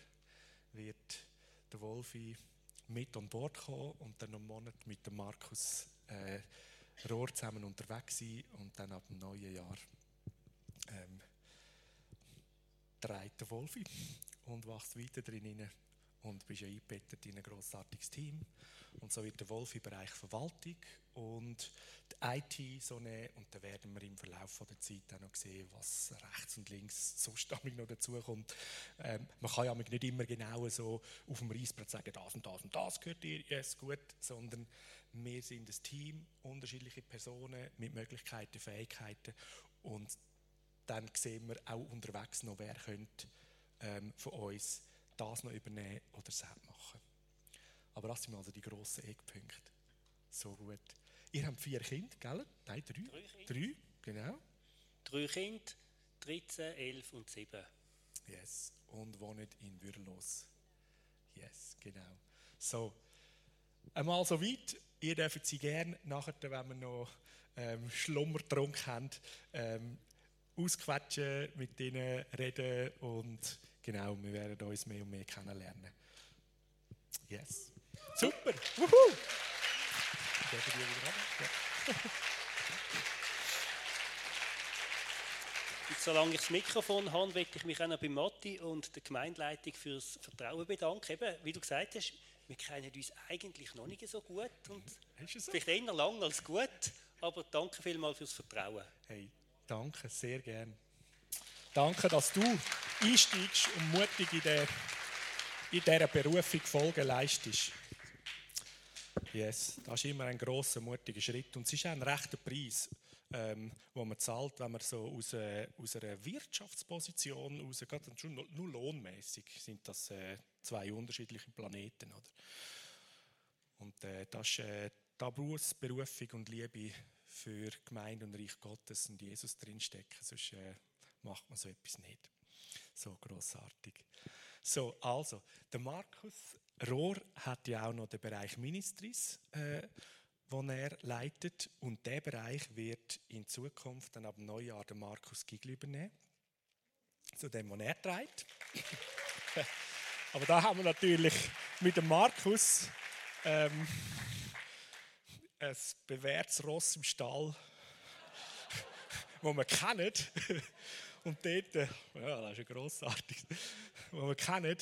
wird der Wolfi mit an Bord kommen und dann einen Monat mit dem Markus äh, Rohr zusammen unterwegs sein und dann ab dem neuen Jahr ähm, dreht der Wolfi und wächst weiter drin und bist ja eingebettet in ein grossartiges Team. Und so wird der Wolf im Bereich Verwaltung und die IT so nehmen. Und dann werden wir im Verlauf der Zeit auch noch sehen, was rechts und links so stammig noch dazukommt. Ähm, man kann ja nicht immer genau so auf dem Reisbrett sagen, das und das und das gehört dir, yes, gut, sondern wir sind ein Team, unterschiedliche Personen mit Möglichkeiten, Fähigkeiten und dann sehen wir auch unterwegs noch, wer könnte ähm, von uns das noch übernehmen oder selbst machen. Aber das sind also die grossen Eckpunkte. So gut. Ihr habt vier Kinder, gell? Nein, drei. Drei Kinder. Drei, genau. Drei Kinder, 13, 11 und 7. Yes. Und wohnen in Würlos. Yes, genau. So, einmal so weit. Ihr dürft sie gerne nachher, wenn wir noch ähm, Schlummer getrunken haben, ähm, ausquetschen, mit ihnen reden und genau, wir werden uns mehr und mehr kennenlernen. Yes. Super. Wuhu. Und solange ich das Mikrofon habe, möchte ich mich auch noch bei Matti und der Gemeindeleitung fürs Vertrauen bedanken. Eben, wie du gesagt hast, wir kennen uns eigentlich noch nicht so gut und so? vielleicht eher lang als gut, aber danke vielmals fürs Vertrauen. Hey, danke, sehr gern. Danke, dass du einsteigst und mutig in, der, in dieser Berufung Folge leistest. Yes, das ist immer ein großer mutiger Schritt und es ist auch ein rechter Preis, ähm, wo man zahlt, wenn man so aus, äh, aus einer Wirtschaftsposition raus, gerade schon nur, lohnmäßig sind das äh, zwei unterschiedliche Planeten, oder? Und äh, das ist äh, da Berufung und Liebe für Gemeinde und Reich Gottes und Jesus drinstecken, sonst äh, macht man so etwas nicht. So großartig. So, also, der Markus Rohr hat ja auch noch den Bereich Ministries, äh, den er leitet. Und der Bereich wird in Zukunft dann ab dem Neujahr der Markus Gigli übernehmen. Zu dem, was er trägt. Aber da haben wir natürlich mit dem Markus ähm, ein bewährtes Ross im Stall, wo wir kennen. Und dort, äh, ja, das ist ja grossartig, wo wir kennen.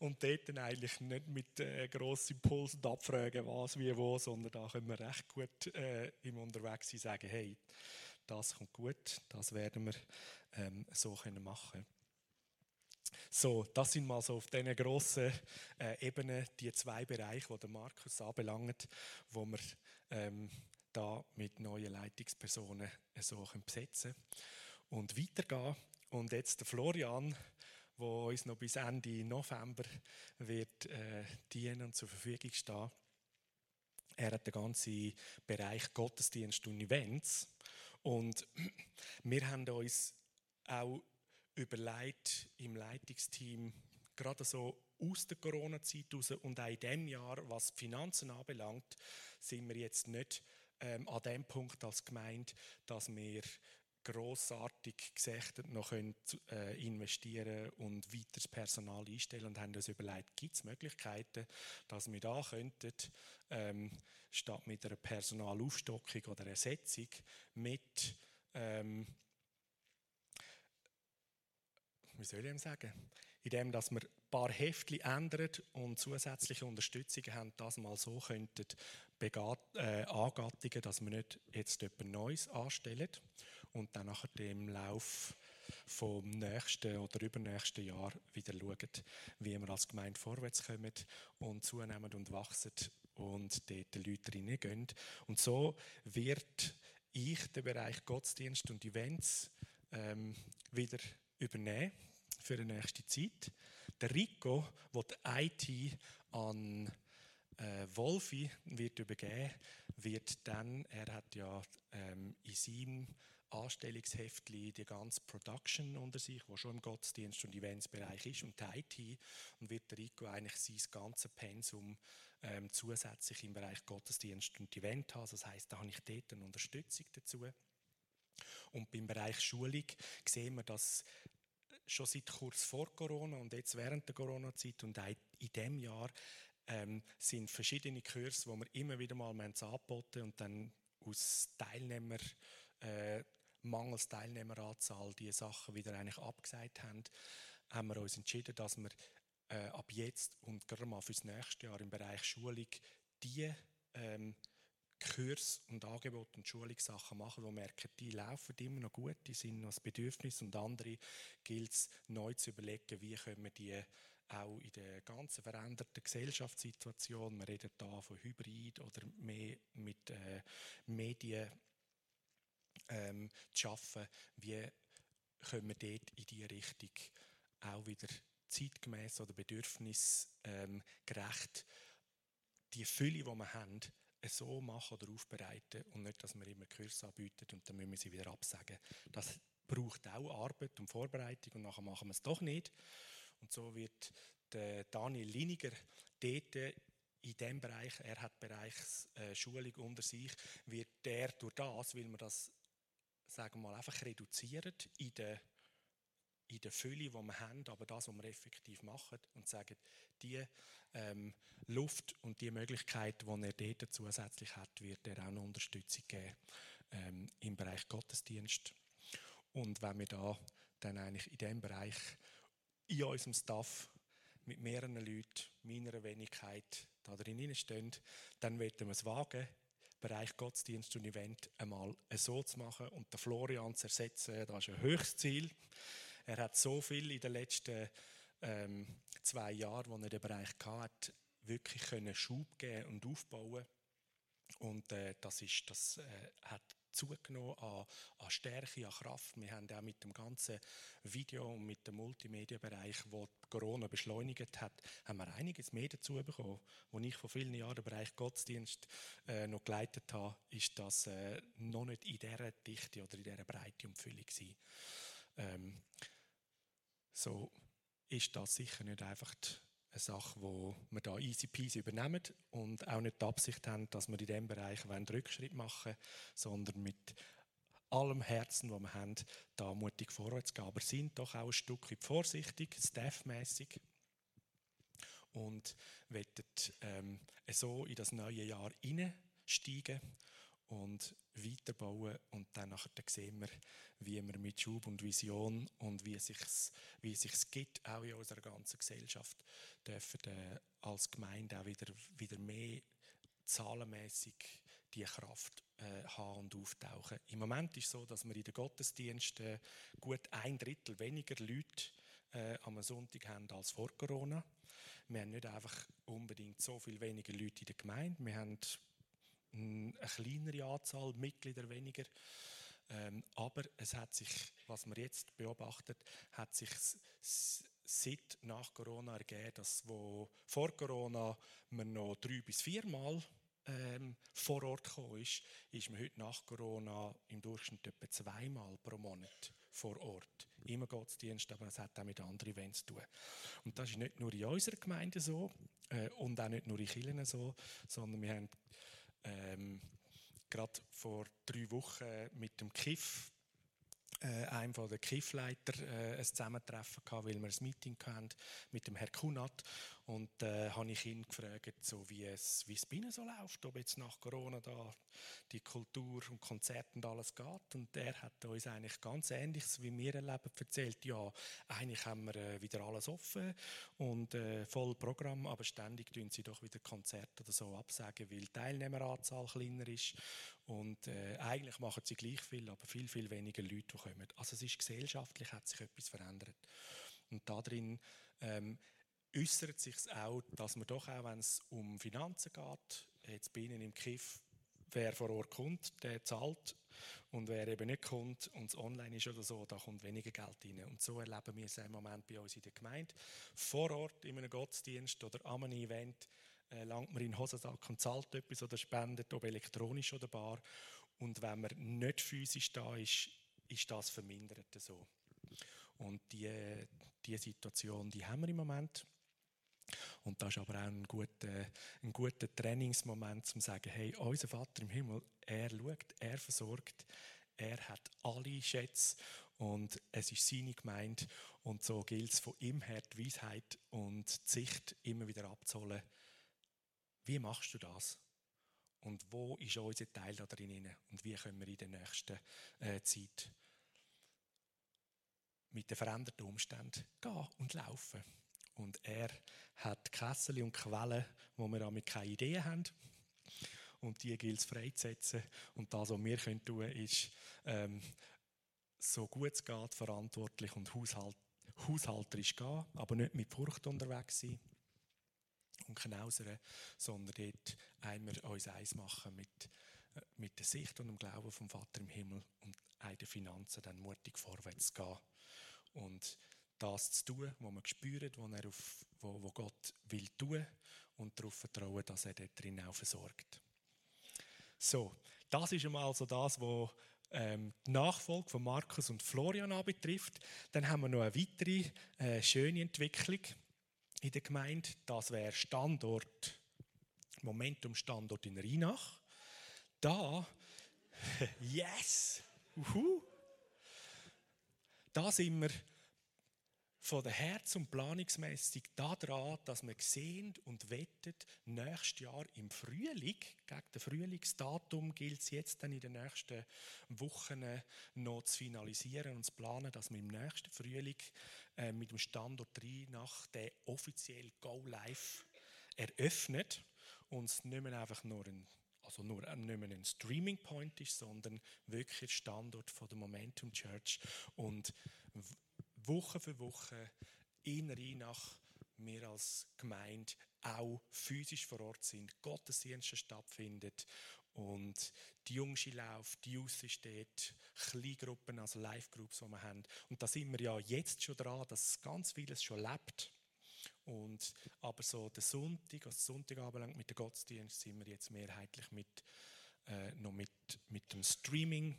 Und dort eigentlich nicht mit äh, grossen Impulsen abfragen, was, wie, wo, sondern da können wir recht gut äh, im Unterwegs sein sagen, hey, das kommt gut, das werden wir ähm, so können machen so, das sind mal so auf diesen grossen äh, Ebenen die zwei Bereiche, die der Markus anbelangt, wo wir ähm, da mit neuen Leitungspersonen so können besetzen und weitergehen. Und jetzt der Florian, wo uns noch bis Ende November wird äh, dienen und zur Verfügung stehen. Er hat den ganzen Bereich Gottesdienst und Events. Und wir haben uns auch überlegt im Leitungsteam, gerade so aus der Corona-Zeit heraus und auch in diesem Jahr, was die Finanzen anbelangt, sind wir jetzt nicht ähm, an dem Punkt als Gemeinde, dass wir grossartig gesichtet noch äh, investieren und weiteres Personal einstellen und haben uns überlegt, gibt es Möglichkeiten, dass wir da könnten, ähm, statt mit einer Personalaufstockung oder Ersetzung mit ähm, wie soll ich ihm sagen, indem dass wir ein paar Heftchen ändern und zusätzliche Unterstützungen haben, das mal so könnten äh, angattigen, dass wir nicht jetzt etwas Neues anstellen und dann nachher im Lauf vom nächsten oder übernächsten Jahr wieder schauen, wie wir als Gemeinde vorwärts kommen und zunehmen und wachsen und dort die Leute reingehen. Und so wird ich den Bereich Gottesdienst und Events ähm, wieder übernehmen für die nächste Zeit. Der Rico, der die IT an äh, Wolfi wird übergeben, wird dann, er hat ja ähm, in seinem Anstellungsheftli die ganze Production unter sich, wo schon im Gottesdienst und Eventsbereich ist und die IT und wird der Rico eigentlich sein ganzes Pensum ähm, zusätzlich im Bereich Gottesdienst und Event haben. Das heißt, da habe ich dort eine Unterstützung dazu. Und beim Bereich Schulung sehen wir, dass schon seit kurz vor Corona und jetzt während der Corona-Zeit und auch in diesem Jahr ähm, sind verschiedene Kurse, wo wir immer wieder mal angeboten und dann aus Teilnehmer, äh, mangels Teilnehmeranzahl die Sachen wieder eigentlich abgesagt haben, haben wir uns entschieden, dass wir äh, ab jetzt und gerade mal fürs nächste Jahr im Bereich Schulung die ähm, Kurs und Angebote und Schulungssachen machen, wo wir merken, die laufen immer noch gut, die sind noch ein Bedürfnis und andere gilt es neu zu überlegen, wie können wir die auch in der ganzen veränderten Gesellschaftssituation, wir reden da von Hybrid oder mehr mit äh, Medien ähm, zu arbeiten, wie können wir dort in diese Richtung auch wieder zeitgemäß oder bedürfnisgerecht ähm, die Fülle, die wir haben, so machen oder aufbereiten und nicht, dass wir immer Kurse anbieten und dann müssen wir sie wieder absagen. Das braucht auch Arbeit und Vorbereitung und nachher machen wir es doch nicht. Und so wird der Daniel Liniger dort in dem Bereich, er hat Bereichsschulung unter sich, wird der durch das, weil wir das sagen wir mal, einfach reduzieren in der, in der Fülle, die wir haben, aber das, was wir effektiv machen und sagen, die ähm, Luft und die Möglichkeit, die er dort zusätzlich hat, wird er auch eine Unterstützung geben ähm, im Bereich Gottesdienst. Und wenn wir da dann eigentlich in diesem Bereich in unserem Staff mit mehreren Leuten, meiner Wenigkeit, da drin stehen, dann werden wir es wagen, Bereich Gottesdienst und Event einmal so zu machen und den Florian zu ersetzen. Das ist ein höchstes Ziel. Er hat so viel in den letzten ähm, zwei Jahren, wo er den Bereich hatte, wirklich können Schub geben und aufbauen. Und äh, das, ist, das äh, hat zugenommen an, an, Stärke, an Kraft. Wir haben auch mit dem ganzen Video- und mit dem Multimedia-Bereich, wo Corona beschleunigt hat, haben wir einiges mehr dazu bekommen. Als ich vor vielen Jahren den Bereich Gottesdienst äh, noch geleitet habe, ist das äh, noch nicht in dieser Dichte oder in dieser Breite und Fülle. Ähm, so ist das sicher nicht einfach eine Sache, wo wir da easy peasy übernehmen und auch nicht die Absicht haben, dass wir in diesem Bereich einen Rückschritt machen sondern mit allem Herzen, das wir haben, da mutig vorwärts gehen. Aber sind doch auch ein Stück weit vorsichtig, staffmäßig und wollen ähm, so in das neue Jahr hineinsteigen und weiterbauen und dann nachher sehen wir, wie wir mit Schub und Vision und wie es sich wie es sich gibt, auch in unserer ganzen Gesellschaft, dürfen äh, als Gemeinde auch wieder, wieder mehr zahlenmäßig die Kraft äh, haben und auftauchen. Im Moment ist es so, dass wir in den Gottesdiensten gut ein Drittel weniger Leute äh, am Sonntag haben als vor Corona. Wir haben nicht einfach unbedingt so viel weniger Leute in der Gemeinde. Wir haben eine kleinere Anzahl Mitglieder weniger. Ähm, aber es hat sich, was man jetzt beobachtet, hat sich seit nach Corona ergeben, dass wo vor Corona man noch drei bis viermal ähm, vor Ort gekommen ist, ist man heute nach Corona im Durchschnitt etwa zweimal pro Monat vor Ort. Immer Gottesdienst, aber es hat auch mit anderen Events zu tun. Und das ist nicht nur in unserer Gemeinde so äh, und auch nicht nur in Kirchen so, sondern wir haben ähm, gerade vor drei Wochen mit dem KIF, äh, einem der KIF-Leiter, äh, ein Zusammentreffen gehabt, weil wir ein Meeting hatten mit dem Herrn Kunat. Und äh, habe ich ihn gefragt, so wie es, wie es bei Ihnen so läuft, ob jetzt nach Corona da die Kultur und Konzerte und alles geht. Und er hat uns eigentlich ganz Ähnliches, wie wir erleben, erzählt. Ja, eigentlich haben wir äh, wieder alles offen und äh, voll Programm, aber ständig tun sie doch wieder Konzerte oder so absagen, weil die Teilnehmeranzahl kleiner ist. Und äh, eigentlich machen sie gleich viel, aber viel, viel weniger Leute, die kommen. Also es ist gesellschaftlich, hat sich etwas verändert. Und da drin ähm, äußert sich auch, dass man doch auch, wenn es um Finanzen geht, jetzt bei Ihnen im KIF, wer vor Ort kommt, der zahlt und wer eben nicht kommt und es online ist oder so, da kommt weniger Geld rein. Und so erleben wir es im Moment bei uns in der Gemeinde. Vor Ort in einem Gottesdienst oder an einem Event äh, langt man in den Hosensack und zahlt etwas oder spendet, ob elektronisch oder bar. Und wenn man nicht physisch da ist, ist das vermindert so. Und diese die Situation, die haben wir im Moment. Und das ist aber auch ein guter, ein guter Trainingsmoment, um zu sagen, hey, unser Vater im Himmel, er schaut, er versorgt, er hat alle Schätze und es ist seine Gemeinde und so gilt es von ihm her die Weisheit und die Sicht immer wieder abzuholen. Wie machst du das? Und wo ist unser Teil da drin? Und wie können wir in der nächsten äh, Zeit mit den veränderten Umständen gehen und laufen? Und er hat Kessel und Quellen, wo wir damit keine Ideen haben. Und die gilt es freizusetzen. Und das, was wir tun können, ist, ähm, so gut es geht, verantwortlich und haushalt, haushalterisch gehen, aber nicht mit Furcht unterwegs sein und knausern, sondern dort einmal uns eins machen mit, äh, mit der Sicht und dem Glauben vom Vater im Himmel und in den Finanzen dann mutig vorwärts gehen. Und das zu tun, was man spürt, was er auf, wo, Gott will tun und darauf vertrauen, dass er dort drin auch versorgt. So, das ist einmal so das, was ähm, die Nachfolge von Markus und Florian anbetrifft. Dann haben wir noch eine weitere äh, schöne Entwicklung in der Gemeinde. Das wäre Standort, Momentum Standort in Rheinach. Da, yes, uhu, da sind wir von der Herz- und Planungsmäßig daran, dass wir sehen und wettet, nächstes Jahr im Frühling, gegen das Frühlingsdatum gilt es jetzt dann in den nächsten Wochen noch zu finalisieren und zu planen, dass wir im nächsten Frühling äh, mit dem Standort 3 nach der offiziell Go Live eröffnet und es nicht mehr einfach nur ein also nur nicht mehr ein Streaming Point ist, sondern wirklich Standort von der Momentum Church und Woche für Woche in Rheinach wir als Gemeinde auch physisch vor Ort sind, Gottesdienste stattfindet und die Jungschi läuft, die ist dort, Kleingruppen, also Live-Groups, die wir haben. Und da sind wir ja jetzt schon dran, dass ganz vieles schon lebt. Und, aber so der Sonntag, was Sonntag anbelangt, mit dem Gottesdienst, sind wir jetzt mehrheitlich mit, äh, noch mit, mit dem Streaming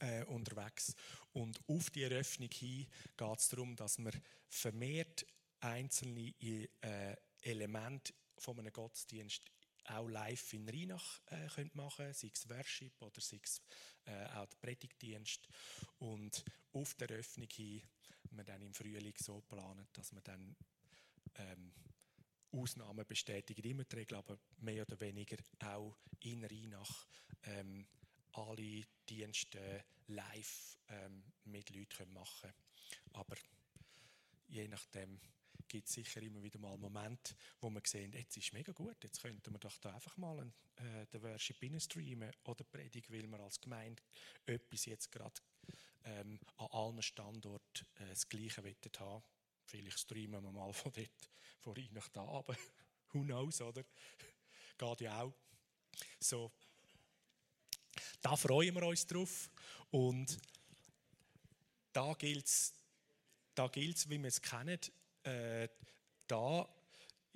äh, unterwegs. Und auf die Eröffnung hin geht es darum, dass wir vermehrt einzelne äh, Elemente von einem Gottesdienst auch live in Rheinach äh, könnt machen sei es Worship oder sei es äh, auch der Predigtdienst. Und auf der Eröffnung hin wir dann im Frühling so planen, dass wir dann ähm, Ausnahmen bestätigen, immer die Regel, aber mehr oder weniger auch in Rheinach ähm, alle Dienste live ähm, mit Leuten machen können. Aber je nachdem gibt es sicher immer wieder mal Momente, wo man sehen, jetzt ist mega gut, jetzt könnten wir doch da einfach mal einen, äh, den Worship streamen oder Predigt, weil wir als Gemeinde etwas jetzt gerade ähm, an allen Standorten äh, das Gleiche wettet haben. Vielleicht streamen wir mal von dort, von rein nach da, aber who knows, oder? Geht ja auch. So, da freuen wir uns drauf. Und da gilt es, da gilt's, wie wir es kennen, äh, da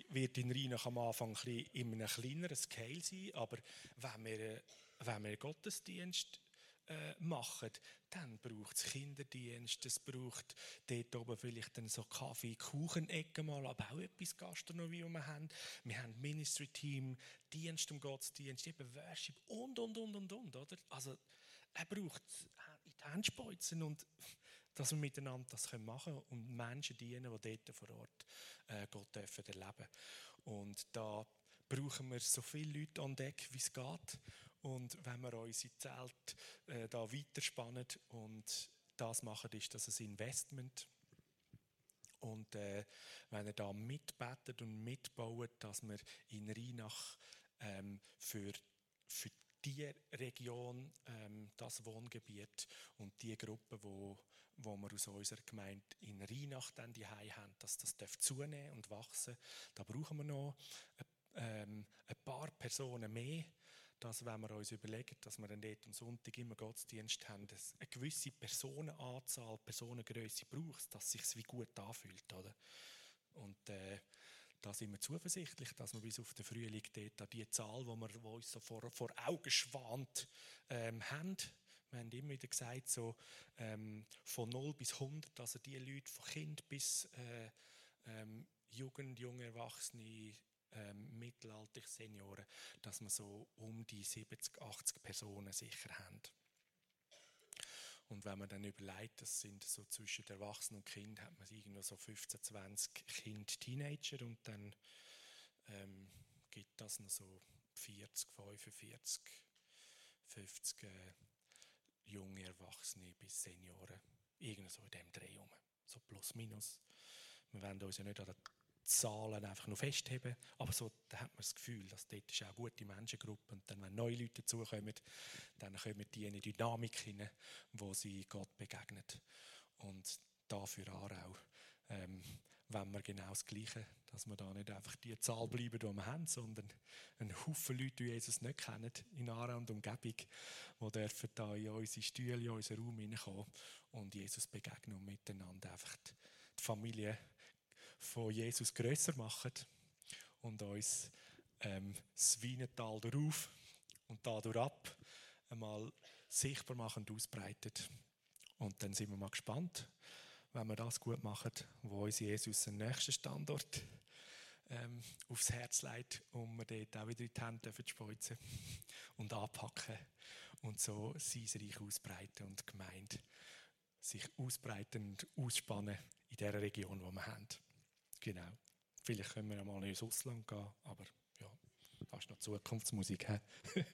wird in Rheinach am Anfang ein in einem kleineren Scale sein, aber wenn wir, wenn wir Gottesdienst äh, machen, dann braucht es Kinderdienst, es braucht dort oben vielleicht dann so Kaffee, Kuchenecken mal, aber auch etwas Gastronomie, die wir haben. Wir haben Ministry-Team, Dienst um Gottesdienst, eben Worship und, und, und, und, und, oder? Also, er braucht in die Hände und dass wir miteinander das machen können und Menschen dienen, die dort vor Ort äh, Gott dürfen erleben. Und da brauchen wir so viele Leute an Deck, wie es geht. Und wenn wir unsere Zelte äh, da weiterspannen und das machen, ist das ein Investment. Und äh, wenn ihr da mitbetet und mitbaut, dass wir in Rheinach ähm, für, für die Region, ähm, das Wohngebiet und die Gruppe, wo, wo wir aus unserer Gemeinde in Rheinach dann die haben, dass das darf zunehmen und wachsen. Da brauchen wir noch ähm, ein paar Personen mehr, dass wenn wir uns überlegen, dass wir dann dort am Sonntag immer Gottesdienst haben, eine gewisse Personenanzahl, Personengröße braucht, dass es sich wie gut anfühlt, oder? Und äh, da sind wir zuversichtlich, dass wir bis auf den Frühling dort die Zahl, die wir die uns so vor, vor Augen schwant, ähm, haben. Wir haben immer wieder gesagt, so ähm, von 0 bis 100, also die Leute von Kind bis äh, ähm, Jugend, junge Erwachsene, ähm, mittelalterliche Senioren, dass wir so um die 70, 80 Personen sicher haben. Und wenn man dann überlegt, das sind so zwischen Erwachsenen und Kind, hat man irgendwo so 15, 20 Kind, Teenager und dann ähm, gibt das noch so 40, 45, 50 äh, junge Erwachsene bis Senioren. Irgendwo so in dem Dreh rum. So plus minus. Wir wollen uns ja nicht an den Zahlen einfach nur festheben, aber so da hat man das Gefühl, dass dort ist auch eine gute Menschengruppe und dann, wenn neue Leute dazukommen, dann kommen die in eine Dynamik hinein, wo sie Gott begegnet. Und dafür auch, ähm, wenn wir genau das Gleiche, dass wir da nicht einfach die Zahl bleiben, die wir haben, sondern ein Haufen Leute, die Jesus nicht kennen, in Aarau und Umgebung, die dürfen da in unsere Stühle, in unseren Raum hineinkommen und Jesus begegnen und miteinander einfach die Familie von Jesus größer machen und uns ähm, das Wienetal darauf und dadurch ab einmal sichtbar machen und ausbreiten. Und dann sind wir mal gespannt, wenn wir das gut machen, wo uns Jesus den nächsten Standort ähm, aufs Herz legt und wir dort auch wieder in die Hände speuzen und anpacken und so sein Reich ausbreiten und die Gemeinde sich ausbreiten und ausspannen in der Region, wo wir haben. Genau. Vielleicht können wir einmal ins Ausland gehen, aber ja, das ist noch Zukunftsmusik.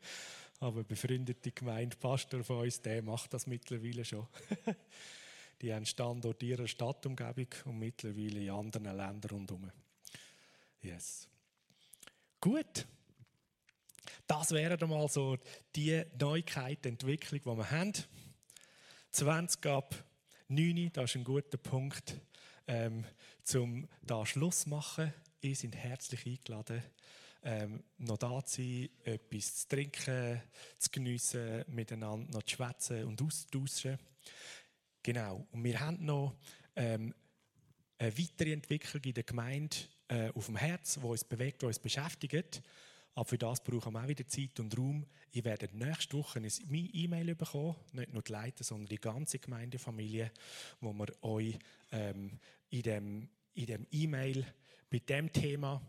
aber befreundete Gemeinde, Pastor von uns, der macht das mittlerweile schon. Die haben Standort ihrer Stadtumgebung und mittlerweile in anderen Ländern rundherum. Yes. Gut. Das wären mal so die Neuigkeit, die Entwicklung, die wir haben. 20 ab 9, das ist ein guter Punkt, ähm, um da Schluss machen. Ihr seid herzlich eingeladen, ähm, noch da zu sein, etwas zu trinken, zu geniessen, miteinander noch zu schwätzen und auszutauschen. Genau. Und wir haben noch ähm, eine weitere Entwicklung in der Gemeinde äh, auf dem Herz, die uns bewegt, die uns beschäftigt. Aber für das brauchen wir auch wieder Zeit und Raum. Ihr werdet nächste Woche eine E-Mail bekommen, nicht nur die Leiter, sondern die ganze Gemeindefamilie, wo wir euch ähm, in dem in dem E-Mail mit dem Thema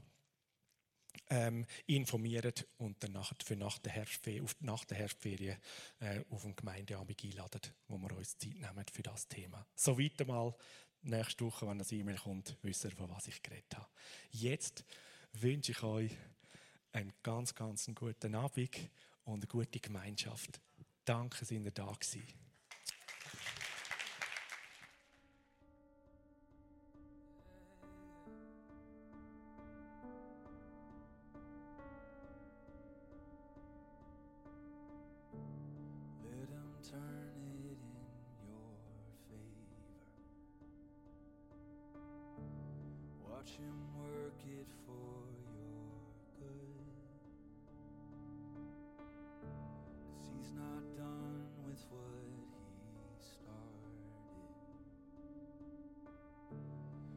ähm, informiert und dann nach, für nach der Herbstferien, auf, der Herbstferien äh, auf den Gemeindeabend einladen, wo wir uns Zeit nehmen für das Thema. So weiter mal nächste Woche, wenn das E-Mail kommt, wisst ihr, von was ich geredet habe. Jetzt wünsche ich euch einen ganz, ganz guten Abend und eine gute Gemeinschaft. Danke, dass ihr da gewesen.